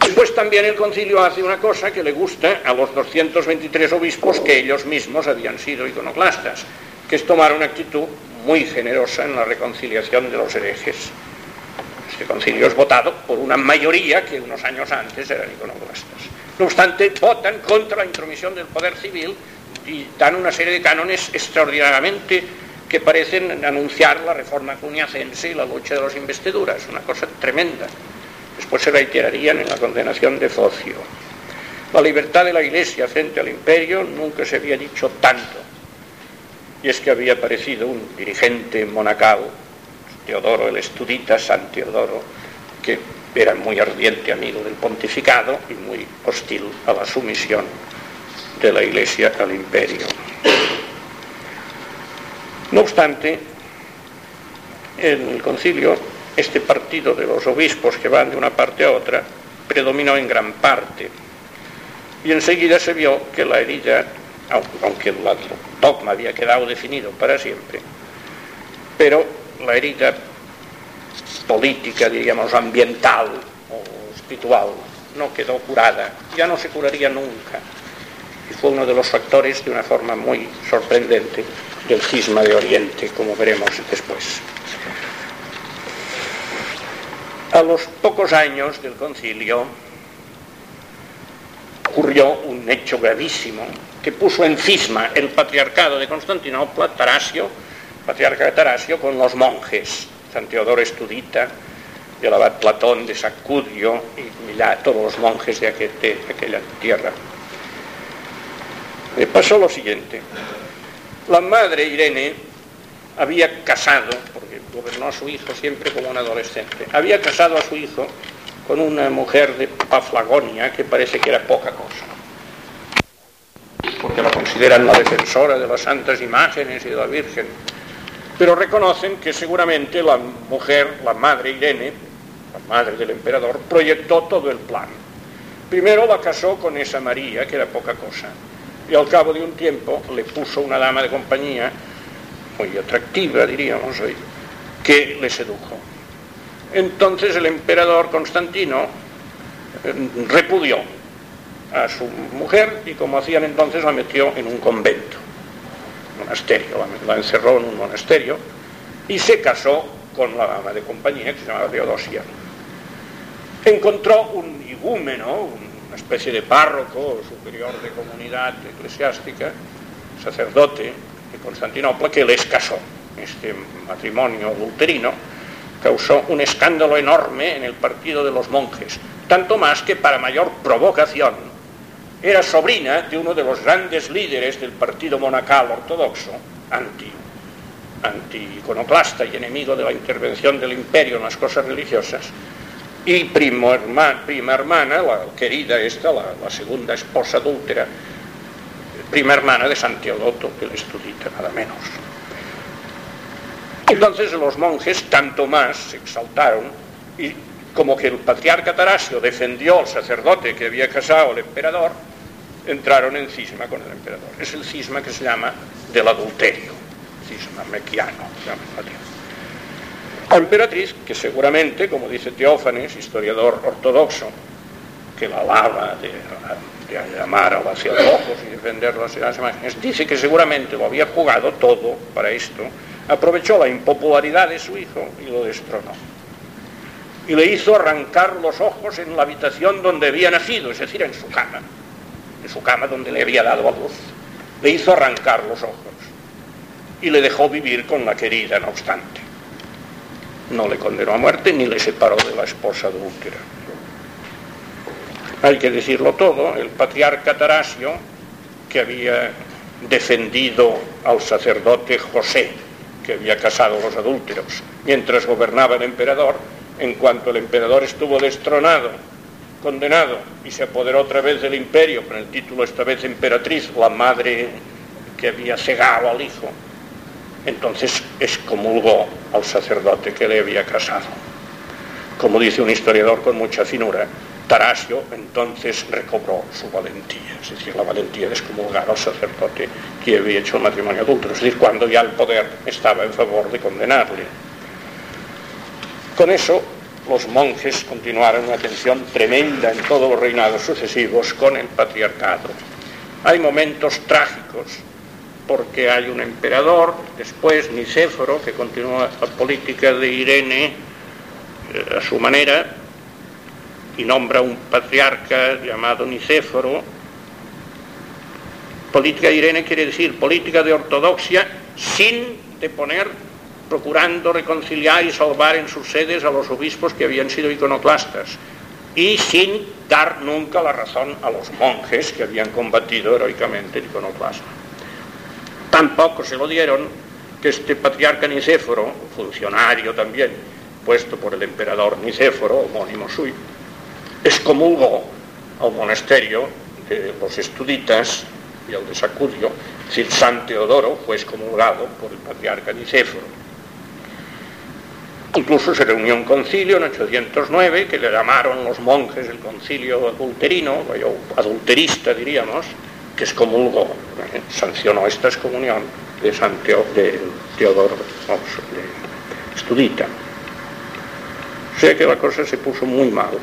Después también el concilio hace una cosa que le gusta a los 223 obispos que ellos mismos habían sido iconoclastas, que es tomar una actitud muy generosa en la reconciliación de los herejes. Este concilio es votado por una mayoría que unos años antes eran iconoclastas. No obstante, votan contra la intromisión del poder civil y dan una serie de cánones extraordinariamente que parecen anunciar la reforma cuñacense y la lucha de las investiduras, una cosa tremenda. Después se reiterarían en la condenación de Focio. La libertad de la Iglesia frente al imperio nunca se había dicho tanto. Y es que había aparecido un dirigente monacal, Teodoro el Estudita, San Teodoro, que era muy ardiente amigo del pontificado y muy hostil a la sumisión de la Iglesia al imperio. No obstante, en el concilio, este partido de los obispos que van de una parte a otra predominó en gran parte. Y enseguida se vio que la herida, aunque el dogma había quedado definido para siempre, pero la herida política, diríamos, ambiental o espiritual, no quedó curada, ya no se curaría nunca. Y fue uno de los factores, de una forma muy sorprendente, del cisma de Oriente, como veremos después. A los pocos años del concilio ocurrió un hecho gravísimo que puso en cisma el patriarcado de Constantinopla, Tarasio, patriarca de Tarasio, con los monjes, San Teodoro Estudita, y el abad Platón de Sacudio y todos los monjes de, aquella tierra. Me pasó lo siguiente. La madre Irene había casado, porque gobernó a su hijo siempre como un adolescente, había casado a su hijo con una mujer de Paflagonia que parece que era poca cosa, porque la consideran la defensora de las santas imágenes y de la Virgen, pero reconocen que seguramente la mujer, la madre Irene, la madre del emperador, proyectó todo el plan. Primero la casó con esa María, que era poca cosa, y al cabo de un tiempo le puso una dama de compañía, muy atractiva, diríamos hoy, que le sedujo. Entonces el emperador Constantino eh, repudió a su mujer y como hacían entonces la metió en un convento, monasterio, la encerró en un monasterio y se casó con la dama de compañía que se llamaba Teodosia encontró un igúmeno, una especie de párroco superior de comunidad eclesiástica, sacerdote de Constantinopla, que les casó. Este matrimonio adulterino causó un escándalo enorme en el partido de los monjes, tanto más que para mayor provocación era sobrina de uno de los grandes líderes del partido monacal ortodoxo, anti, anti iconoclasta y enemigo de la intervención del imperio en las cosas religiosas, y primo prima hermana, la querida esta, la, segunda esposa adúltera, prima hermana de San Teodoto, que le estudita nada menos. Entonces los monjes tanto más se exaltaron y como que el patriarca Tarasio defendió al sacerdote que había casado al emperador, entraron en cisma con el emperador. Es el cisma que se llama del adulterio, cisma mequiano, la emperatriz, que seguramente, como dice Teófanes, historiador ortodoxo, que la alaba de, llamar a los ojos y defender las imágenes, dice que seguramente lo había jugado todo para esto, aprovechó la impopularidad de su hijo y lo destronó. Y le hizo arrancar los ojos en la habitación donde había nacido, es decir, en su cama. de su cama donde le había dado a luz, le hizo arrancar los ojos y le dejó vivir con la querida, no obstante. No le condenó a muerte ni le separó de la esposa adúltera. Hay que decirlo todo, el patriarca Tarasio, que había defendido al sacerdote José, que había casado a los adúlteros, mientras gobernaba el emperador, en cuanto el emperador estuvo destronado, condenado, y se apoderó otra vez del imperio, con el título esta vez emperatriz, la madre que había cegado al hijo, entonces excomulgó al sacerdote que le había casado. Como dice un historiador con mucha finura, Tarasio entonces recobró su valentía, es decir, la valentía de excomulgar al sacerdote que había hecho el matrimonio adulto, es decir, cuando ya el poder estaba en favor de condenarle. Con eso, los monjes continuaron una tensión tremenda en todos los reinados sucesivos con el patriarcado. Hay momentos trágicos porque hay un emperador, después Nicéforo, que continúa la política de Irene eh, a su manera, y nombra un patriarca llamado Nicéforo. Política de Irene quiere decir política de ortodoxia sin deponer, procurando reconciliar y salvar en sus sedes a los obispos que habían sido iconoclastas y sin dar nunca la razón a los monjes que habían combatido heroicamente el iconoclasma. Tampoco se lo dieron que este patriarca Nicéforo, funcionario también, puesto por el emperador Nicéforo, homónimo suyo, excomulgó al monasterio de los estuditas y al de Sacudio, es decir, San Teodoro fue excomulgado por el patriarca Nicéforo. Incluso se reunió un concilio en 809 que le llamaron los monjes el concilio adulterino, o adulterista diríamos, que excomulgó, eh, sancionó esta excomunión de, San de Teodoro de Estudita. O sea que la cosa se puso muy mal.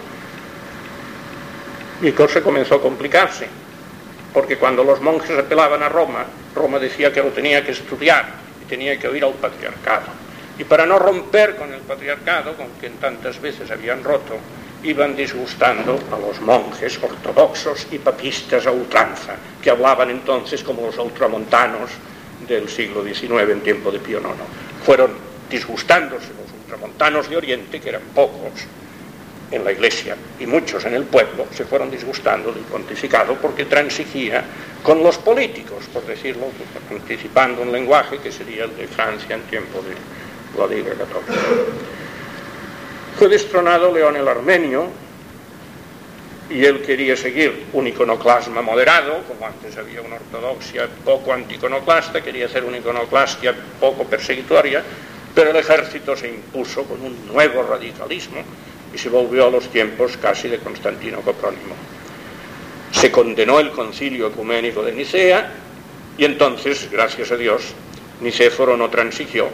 Y cosa comenzó a complicarse, porque cuando los monjes apelaban a Roma, Roma decía que lo tenía que estudiar y tenía que oír al patriarcado. Y para no romper con el patriarcado, con quien tantas veces habían roto, iban disgustando a los monjes ortodoxos y papistas a ultranza, que hablaban entonces como los ultramontanos del siglo XIX en tiempo de Pío IX. Fueron disgustándose los ultramontanos de Oriente, que eran pocos en la iglesia y muchos en el pueblo, se fueron disgustando del pontificado porque transigía con los políticos, por decirlo, anticipando un lenguaje que sería el de Francia en tiempo de la Liga Católica. Fue destronado León el Armenio y él quería seguir un iconoclasma moderado, como antes había una ortodoxia poco anticonoclasta, quería hacer una iconoclastia poco perseguitoria, pero el ejército se impuso con un nuevo radicalismo y se volvió a los tiempos casi de Constantino Coprónimo. Se condenó el concilio ecuménico de Nicea y entonces, gracias a Dios, Nicéforo no transigió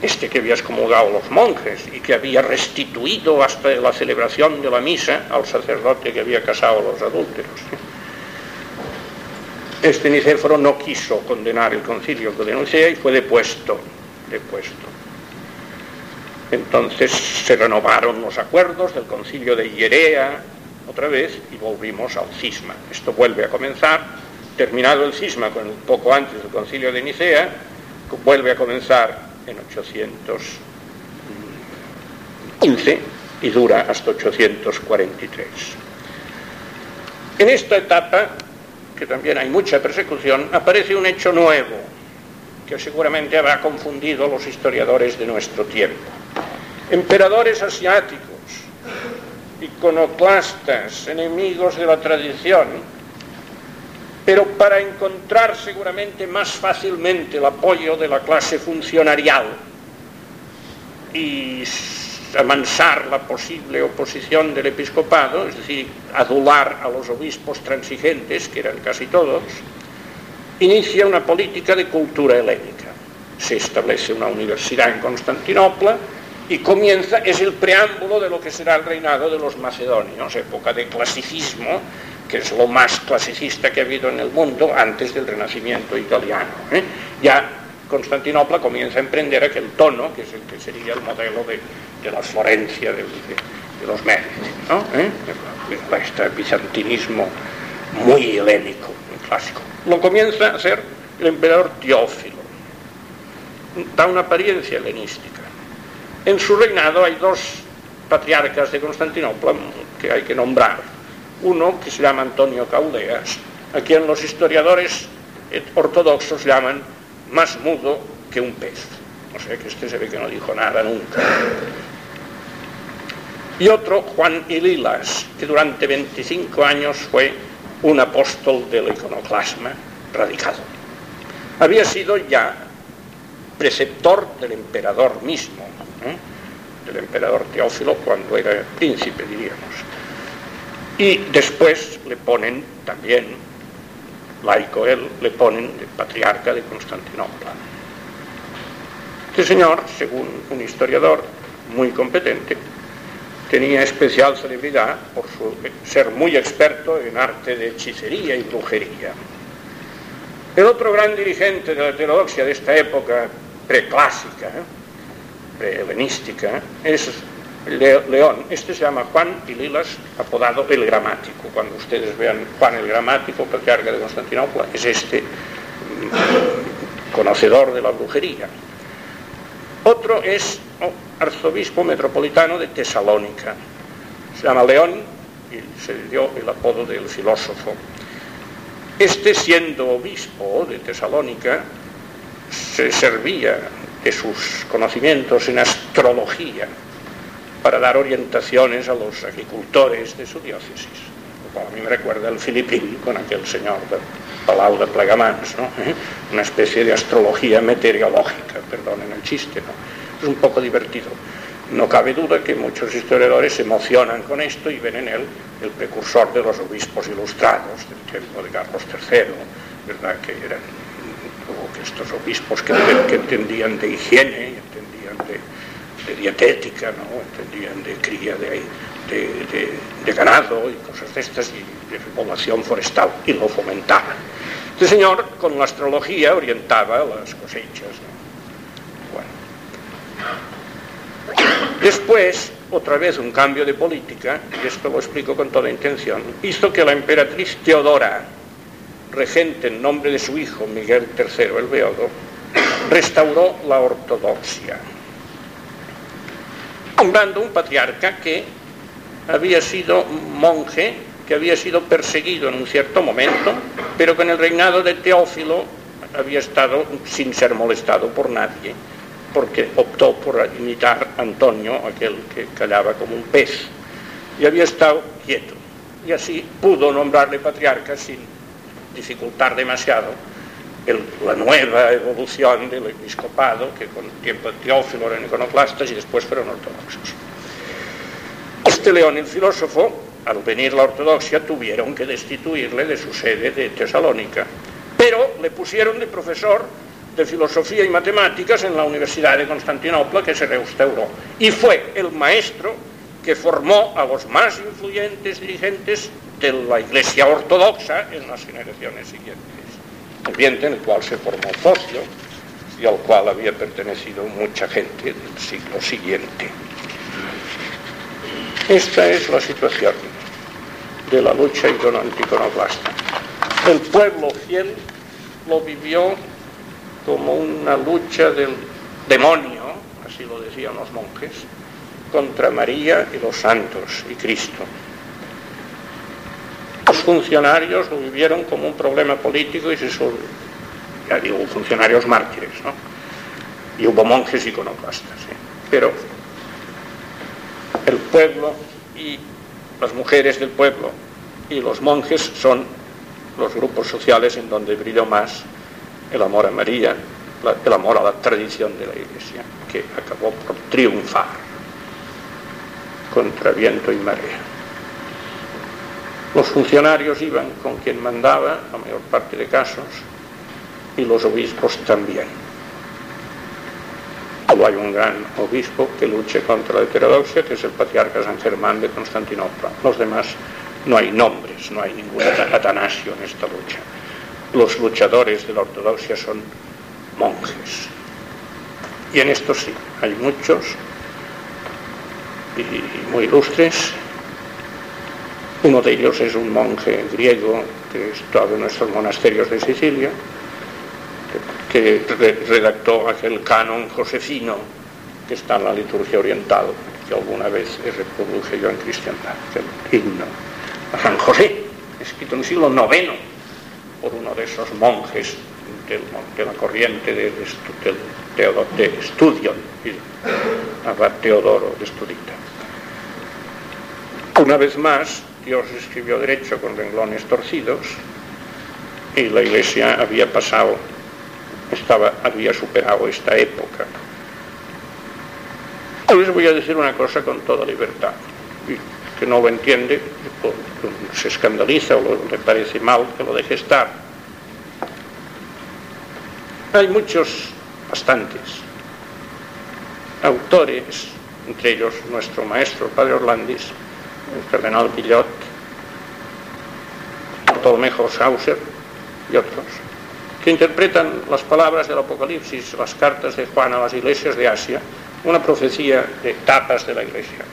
este que había excomulgado a los monjes y que había restituido hasta la celebración de la misa al sacerdote que había casado a los adúlteros. Este Nicéforo no quiso condenar el concilio que denuncia y fue depuesto, depuesto. Entonces se renovaron los acuerdos del concilio de Hierea otra vez y volvimos al cisma. Esto vuelve a comenzar, terminado el cisma con poco antes del concilio de Nicea, vuelve a comenzar en 815 y dura hasta 843. En esta etapa, que también hay mucha persecución, aparece un hecho nuevo que seguramente habrá confundido a los historiadores de nuestro tiempo. Emperadores asiáticos, iconoclastas, enemigos de la tradición, pero para encontrar seguramente más fácilmente el apoyo de la clase funcionarial y amansar la posible oposición del episcopado, es decir, adular a los obispos transigentes, que eran casi todos, inicia una política de cultura helénica. Se establece una universidad en Constantinopla y comienza, es el preámbulo de lo que será el reinado de los macedonios, época de clasicismo, que es lo más clasicista que ha habido en el mundo antes del Renacimiento italiano. ¿eh? Ya Constantinopla comienza a emprender aquel tono, que es el que sería el modelo de, la Florencia de, los Médici, ¿no? ¿Eh? este bizantinismo muy helénico, muy clásico. Lo comienza a hacer el emperador Teófilo. Da una apariencia helenística. En su reinado hay dos patriarcas de Constantinopla que hay que nombrar. Uno que se llama Antonio Caudeas, a quien los historiadores ortodoxos llaman más mudo que un pez. O sea que este se ve que no dijo nada nunca. Y otro, Juan Ililas, que durante 25 años fue un apóstol del iconoclasma radical. Había sido ya preceptor del emperador mismo, del emperador Teófilo cuando era príncipe, diríamos. Y después le ponen también, laico él, le ponen el patriarca de Constantinopla. Este señor, según un historiador muy competente, tenía especial celebridad por ser muy experto en arte de hechicería y brujería. El otro gran dirigente de la heterodoxia de esta época preclásica, ¿eh? pre-helenística, es León. Este se llama Juan y Lilas, apodado el Gramático. Cuando ustedes vean Juan el Gramático, patriarca de Constantinopla, es este mm, conocedor de la brujería. Otro es oh, arzobispo metropolitano de Tesalónica. Se llama León y se dio el apodo del filósofo. Este, siendo obispo de Tesalónica, se servía de sus conocimientos en astrología para dar orientaciones a los agricultores de su diócesis. a mí me recuerda el Filipín con aquel señor de Palau de Plegamans, ¿no? ¿Eh? una especie de astrología meteorológica, perdonen el chiste, ¿no? es un poco divertido. No cabe duda que muchos historiadores se emocionan con esto y ven en él el precursor de los obispos ilustrados del tiempo de Carlos III, ¿verdad? que eran que estos obispos que, entendían de higiene, entendían de, dietética, ¿no? entendían de cría de, de, ganado y cosas de estas, y de población forestal, y lo fomentaban. Este señor con la astrología orientaba las cosechas. Después, otra vez un cambio de política, y esto lo explico con toda intención, hizo que la emperatriz Teodora, regente en nombre de su hijo Miguel III el Beodo, restauró la ortodoxia, nombrando un patriarca que había sido monje, que había sido perseguido en un cierto momento, pero que en el reinado de Teófilo había estado sin ser molestado por nadie porque optó por imitar a Antonio, aquel que callaba como un pez, y había estado quieto. Y así pudo nombrarle patriarca sin dificultar demasiado la nueva evolución del episcopado, que con tiempo Teófilo eran iconoclastas y después fueron ortodoxos. Este León, el filósofo, al venir la ortodoxia, tuvieron que destituirle de su sede de Tesalónica, pero le pusieron de profesor de Filosofía y Matemáticas en la Universidad de Constantinopla, que se restauró. Y fue el maestro que formó a los más influyentes dirigentes de la Iglesia Ortodoxa en las generaciones siguientes. Ambiente en el cual se formó Focio y al cual había pertenecido mucha gente del siglo siguiente. Esta es la situación de la lucha anticonoclasta. El pueblo fiel lo vivió como una lucha del demonio, así lo decían los monjes, contra María y los santos y Cristo. Funcionarios lo vivieron como un problema político y se son, ya digo, funcionarios mártires, ¿no? Y hubo monjes iconoclastas, ¿eh? pero el pueblo y las mujeres del pueblo y los monjes son los grupos sociales en donde brilló más el amor a María, el amor a la tradición de la Iglesia, que acabó por triunfar contra viento y marea. Los funcionarios iban con quien mandaba, la mayor parte de casos, y los obispos también. Solo hay un gran obispo que luche contra la heterodoxia, que es el patriarca San Germán de Constantinopla. Los demás no hay nombres, no hay ningún Atanasio en esta lucha los luchadores de la ortodoxia son monjes. Y en esto sí, hay muchos y muy ilustres. Uno de ellos es un monje griego que estaba en nuestros monasterios de Sicilia, que redactó aquel canon josefino que está en la liturgia oriental, que alguna vez reproduje yo en cristiandad, el himno a San José, escrito en el siglo IX por uno de esos monjes de la corriente de, de, de estudio, abad Teodoro de Estudita. Una vez más, Dios escribió derecho con renglones torcidos y la iglesia había pasado, estaba, había superado esta época. Les voy a decir una cosa con toda libertad. que no lo entiende, se escandaliza o le parece mal que lo deje estar. Hay muchos, bastantes, autores, entre ellos nuestro maestro, padre Orlandis, el cardenal Guillot, Bartolomé Sauser y otros, que interpretan las palabras del Apocalipsis, las cartas de Juan a las iglesias de Asia, una profecía de etapas de la iglesia.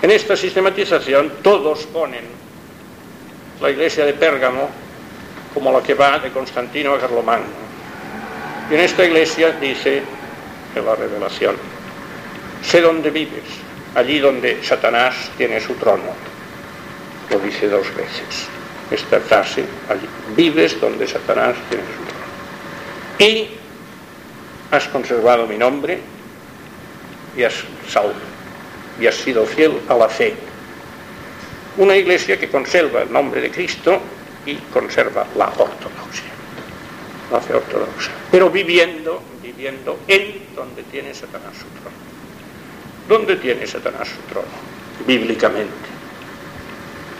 En esta sistematización todos ponen la iglesia de Pérgamo como la que va de Constantino a Carlomagno. Y en esta iglesia dice en la revelación, sé dónde vives, allí donde Satanás tiene su trono. Lo dice dos veces. Esta frase, allí, vives donde Satanás tiene su trono. Y has conservado mi nombre y has salvo y has sido fiel a la fe. Una iglesia que conserva el nombre de Cristo y conserva la ortodoxia, la fe ortodoxa, pero viviendo, viviendo en donde tiene Satanás su trono. ¿Dónde tiene Satanás su trono? Bíblicamente.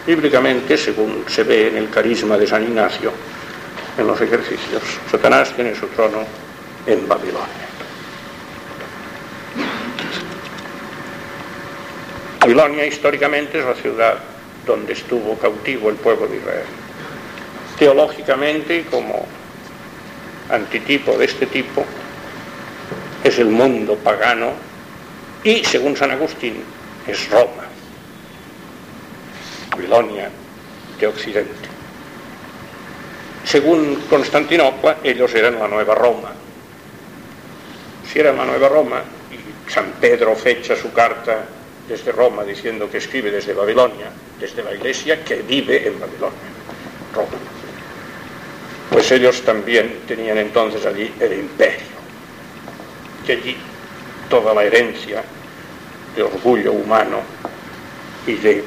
Bíblicamente, según se ve en el carisma de San Ignacio, en los ejercicios, Satanás tiene su trono en Babilonia. Babilonia históricamente es la ciudad donde estuvo cautivo el pueblo de Israel. Teológicamente, como antitipo de este tipo, es el mundo pagano y, según San Agustín, es Roma, Babilonia de Occidente. Según Constantinopla, ellos eran la Nueva Roma. Si eran la Nueva Roma, y San Pedro fecha su carta desde Roma diciendo que escribe desde Babilonia, desde la iglesia que vive en Babilonia, Roma. Pues ellos también tenían entonces allí el imperio, que allí toda la herencia de orgullo humano y de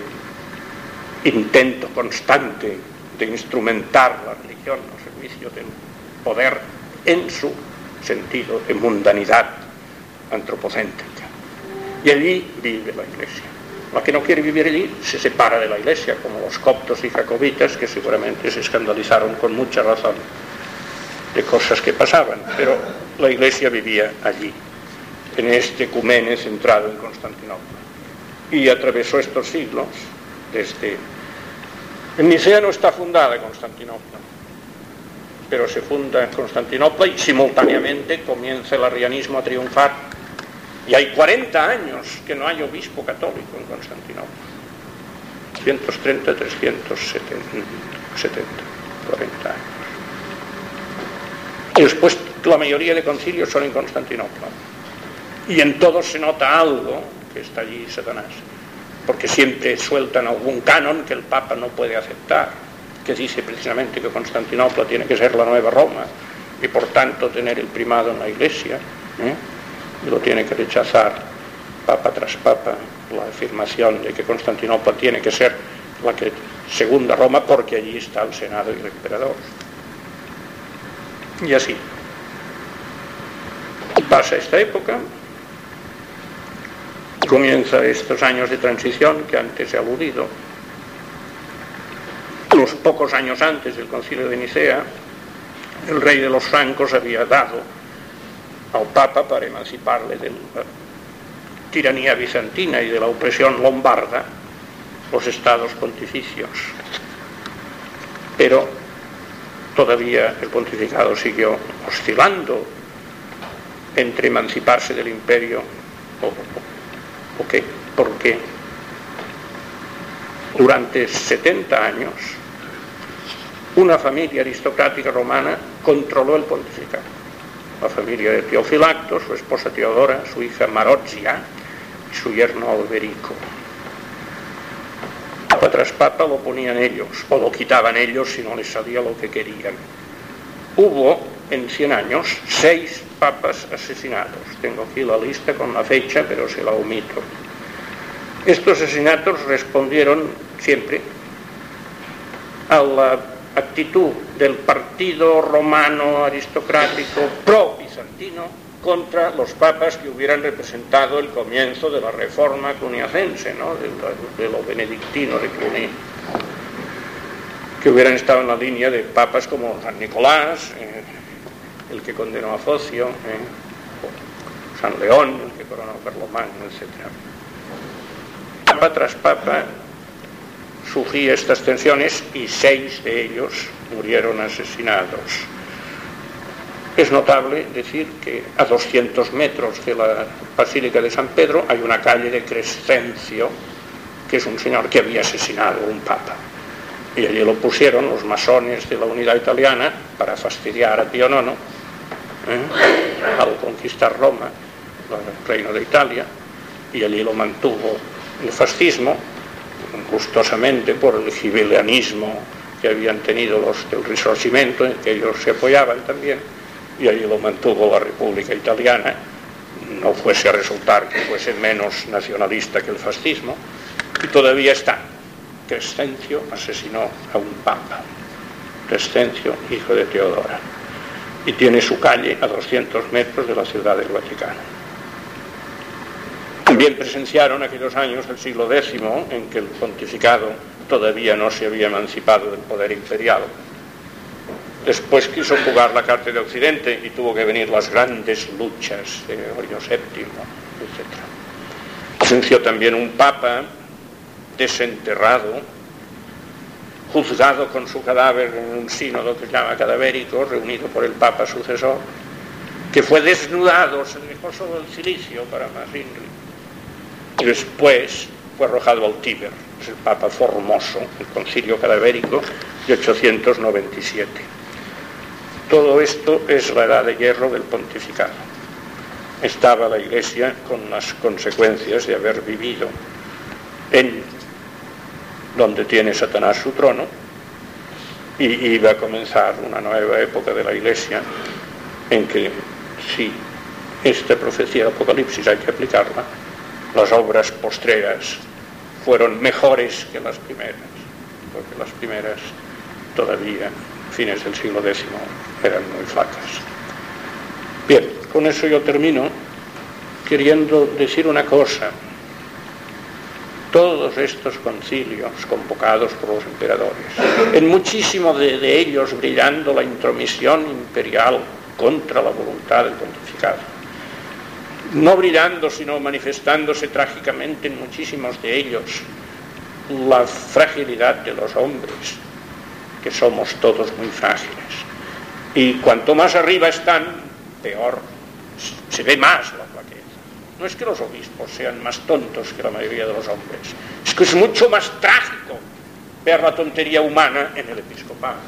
intento constante de instrumentar la religión al servicio del poder en su sentido de mundanidad antropocéntrica. Y allí vive la iglesia. La que no quiere vivir allí se separa de la iglesia, como los coptos y jacobitas, que seguramente se escandalizaron con mucha razón de cosas que pasaban, pero la iglesia vivía allí en este cumene centrado en Constantinopla. Y atravesó estos siglos desde... En Nicea no está fundada Constantinopla, pero se funda en Constantinopla y simultáneamente comienza el arrianismo a triunfar. Y hay 40 años que no hay obispo católico en Constantinopla. 130, 370, 40 años. Y después la mayoría de concilios son en Constantinopla y en todos se nota algo que está allí Satanás, porque siempre sueltan algún canon que el Papa no puede aceptar, que dice precisamente que Constantinopla tiene que ser la nueva Roma y por tanto tener el primado en la Iglesia, ¿eh? y lo tiene que rechazar Papa tras Papa la afirmación de que Constantinopla tiene que ser la segunda Roma porque allí está el Senado y el emperador. Y así. Pasa esta época, comienza estos años de transición que antes he aludido. Unos pocos años antes del concilio de Nicea, el rey de los francos había dado al Papa para emanciparle de la tiranía bizantina y de la opresión lombarda los estados pontificios. Pero todavía el pontificado siguió oscilando entre emanciparse del imperio o ¿Por qué? Porque Durante 70 años, una familia aristocrática romana controló el pontificado. La familia de Teofilacto, su esposa Teodora, su hija Marozia y su yerno Alberico. Papa tras papa lo ponían ellos, o lo quitaban ellos si no les salía lo que querían. Hubo en 100 años seis papas asesinados. Tengo aquí la lista con la fecha, pero se la omito. Estos asesinatos respondieron siempre a la actitud del partido romano aristocrático pro-bizantino contra los papas que hubieran representado el comienzo de la reforma cluniacense, ¿no? de, de, lo benedictino de Cluny, que hubieran estado en la línea de papas como San Nicolás, eh, el que condenó a Focio, eh, San León, el que coronó a Carlomagno, etc. Papa tras papa sufría estas tensiones y seis de ellos murieron asesinados. Es notable decir que a 200 metros de la Basílica de San Pedro hay una calle de Crescencio, que es un señor que había asesinado a un papa. Y allí lo pusieron los masones de la unidad italiana para fastidiar a Pío IX ¿eh? al conquistar Roma, el reino de Italia, y allí lo mantuvo el fascismo, gustosamente por el gibelianismo que habían tenido los del Risorgimento, en que ellos se apoyaban también, y allí lo mantuvo la República Italiana, no fuese a resultar que fuese menos nacionalista que el fascismo, y todavía está. Crescencio asesinó a un papa, Crescencio, hijo de Teodora, y tiene su calle a 200 metros de la ciudad del Vaticano. También presenciaron aquellos años del siglo X en que el pontificado todavía no se había emancipado del poder imperial. Después quiso jugar la carta de Occidente y tuvo que venir las grandes luchas de Gregorio VII, etc. Presenció también un papa desenterrado, juzgado con su cadáver en un sínodo que se llama cadavérico, reunido por el papa sucesor, que fue desnudado, se dejó solo el silicio para más y después fue arrojado al Tíber, es el Papa Formoso, el concilio cadavérico de 897. Todo esto es la edad de hierro del pontificado. Estaba la Iglesia con las consecuencias de haber vivido en donde tiene Satanás su trono y iba a comenzar una nueva época de la Iglesia en que si esta profecía del Apocalipsis hay que aplicarla, las obras postreras fueron mejores que las primeras, porque las primeras todavía, fines del siglo X, eran muy flacas. Bien, con eso yo termino queriendo decir una cosa. Todos estos concilios convocados por los emperadores, en muchísimo de, de ellos brillando la intromisión imperial contra la voluntad del pontificado, no brillando, sino manifestándose trágicamente en muchísimos de ellos la fragilidad de los hombres, que somos todos muy frágiles. Y cuanto más arriba están, peor, se ve más la. No es que los obispos sean más tontos que la mayoría de los hombres, es que es mucho más trágico ver la tontería humana en el episcopado.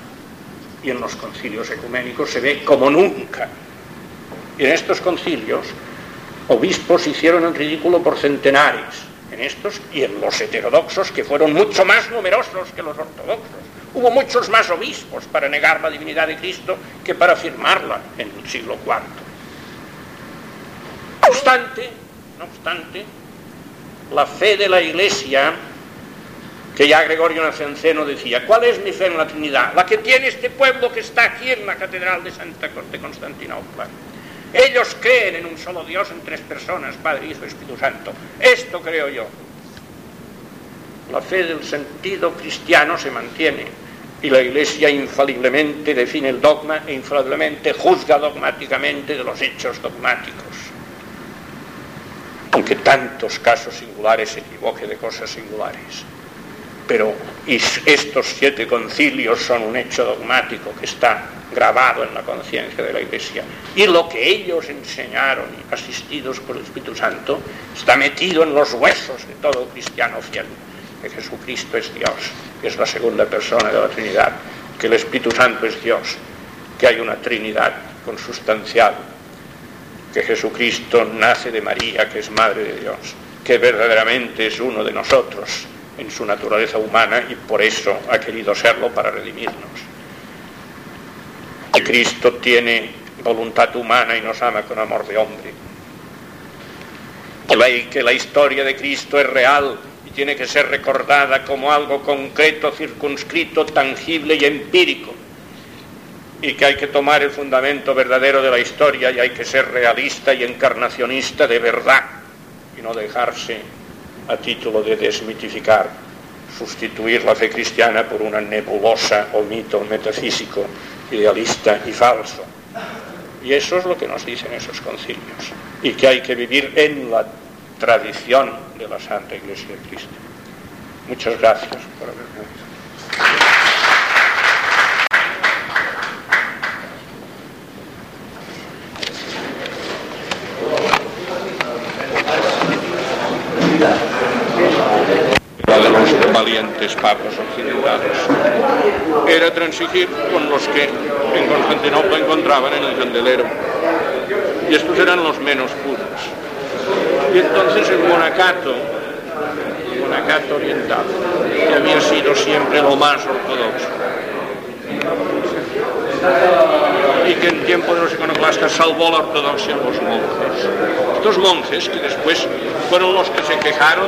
Y en los concilios ecuménicos se ve como nunca. Y en estos concilios obispos hicieron el ridículo por centenares, en estos y en los heterodoxos, que fueron mucho más numerosos que los ortodoxos. Hubo muchos más obispos para negar la divinidad de Cristo que para afirmarla en el siglo IV. No obstante, no obstante, la fe de la Iglesia, que ya Gregorio Nacianceno decía, ¿cuál es mi fe en la Trinidad? La que tiene este pueblo que está aquí en la Catedral de Santa Corte Constantinopla ellos creen en un solo Dios, en tres personas, Padre, Hijo y Espíritu Santo. Esto creo yo. La fe del sentido cristiano se mantiene y la Iglesia infaliblemente define el dogma e infaliblemente juzga dogmáticamente de los hechos dogmáticos. Aunque tantos casos singulares se equivoque de cosas singulares. Pero estos siete concilios son un hecho dogmático que está grabado en la conciencia de la Iglesia. Y lo que ellos enseñaron, asistidos por el Espíritu Santo, está metido en los huesos de todo cristiano fiel. que Jesucristo es Dios, que es la segunda persona de la Trinidad, que el Espíritu Santo es Dios, que hay una Trinidad consustancial, que Jesucristo nace de María, que es Madre de Dios, que verdaderamente es uno de nosotros en su naturaleza humana y por eso ha querido serlo para redimirnos. Que Cristo tiene voluntad humana y nos ama con amor de hombre. Que la historia de Cristo es real y tiene que ser recordada como algo concreto, circunscrito, tangible y empírico y que hay que tomar el fundamento verdadero de la historia y hay que ser realista y encarnacionista de verdad y no dejarse a título de desmitificar, sustituir la fe cristiana por una nebulosa o mito metafísico, idealista y falso. Y eso es lo que nos dicen esos concilios, y que hay que vivir en la tradición de la Santa Iglesia de Cristo. Muchas gracias por haberme valientes papas occidentales. Era transigir con los que en Constantinopla encontraban en el candelero. Y estos eran los menos puros. Y entonces el monacato, el monacato oriental, que había sido siempre lo más ortodoxo, y que en tiempo de los iconoclastas salvó la ortodoxia a los monjes. Estos monjes que después fueron los que se quejaron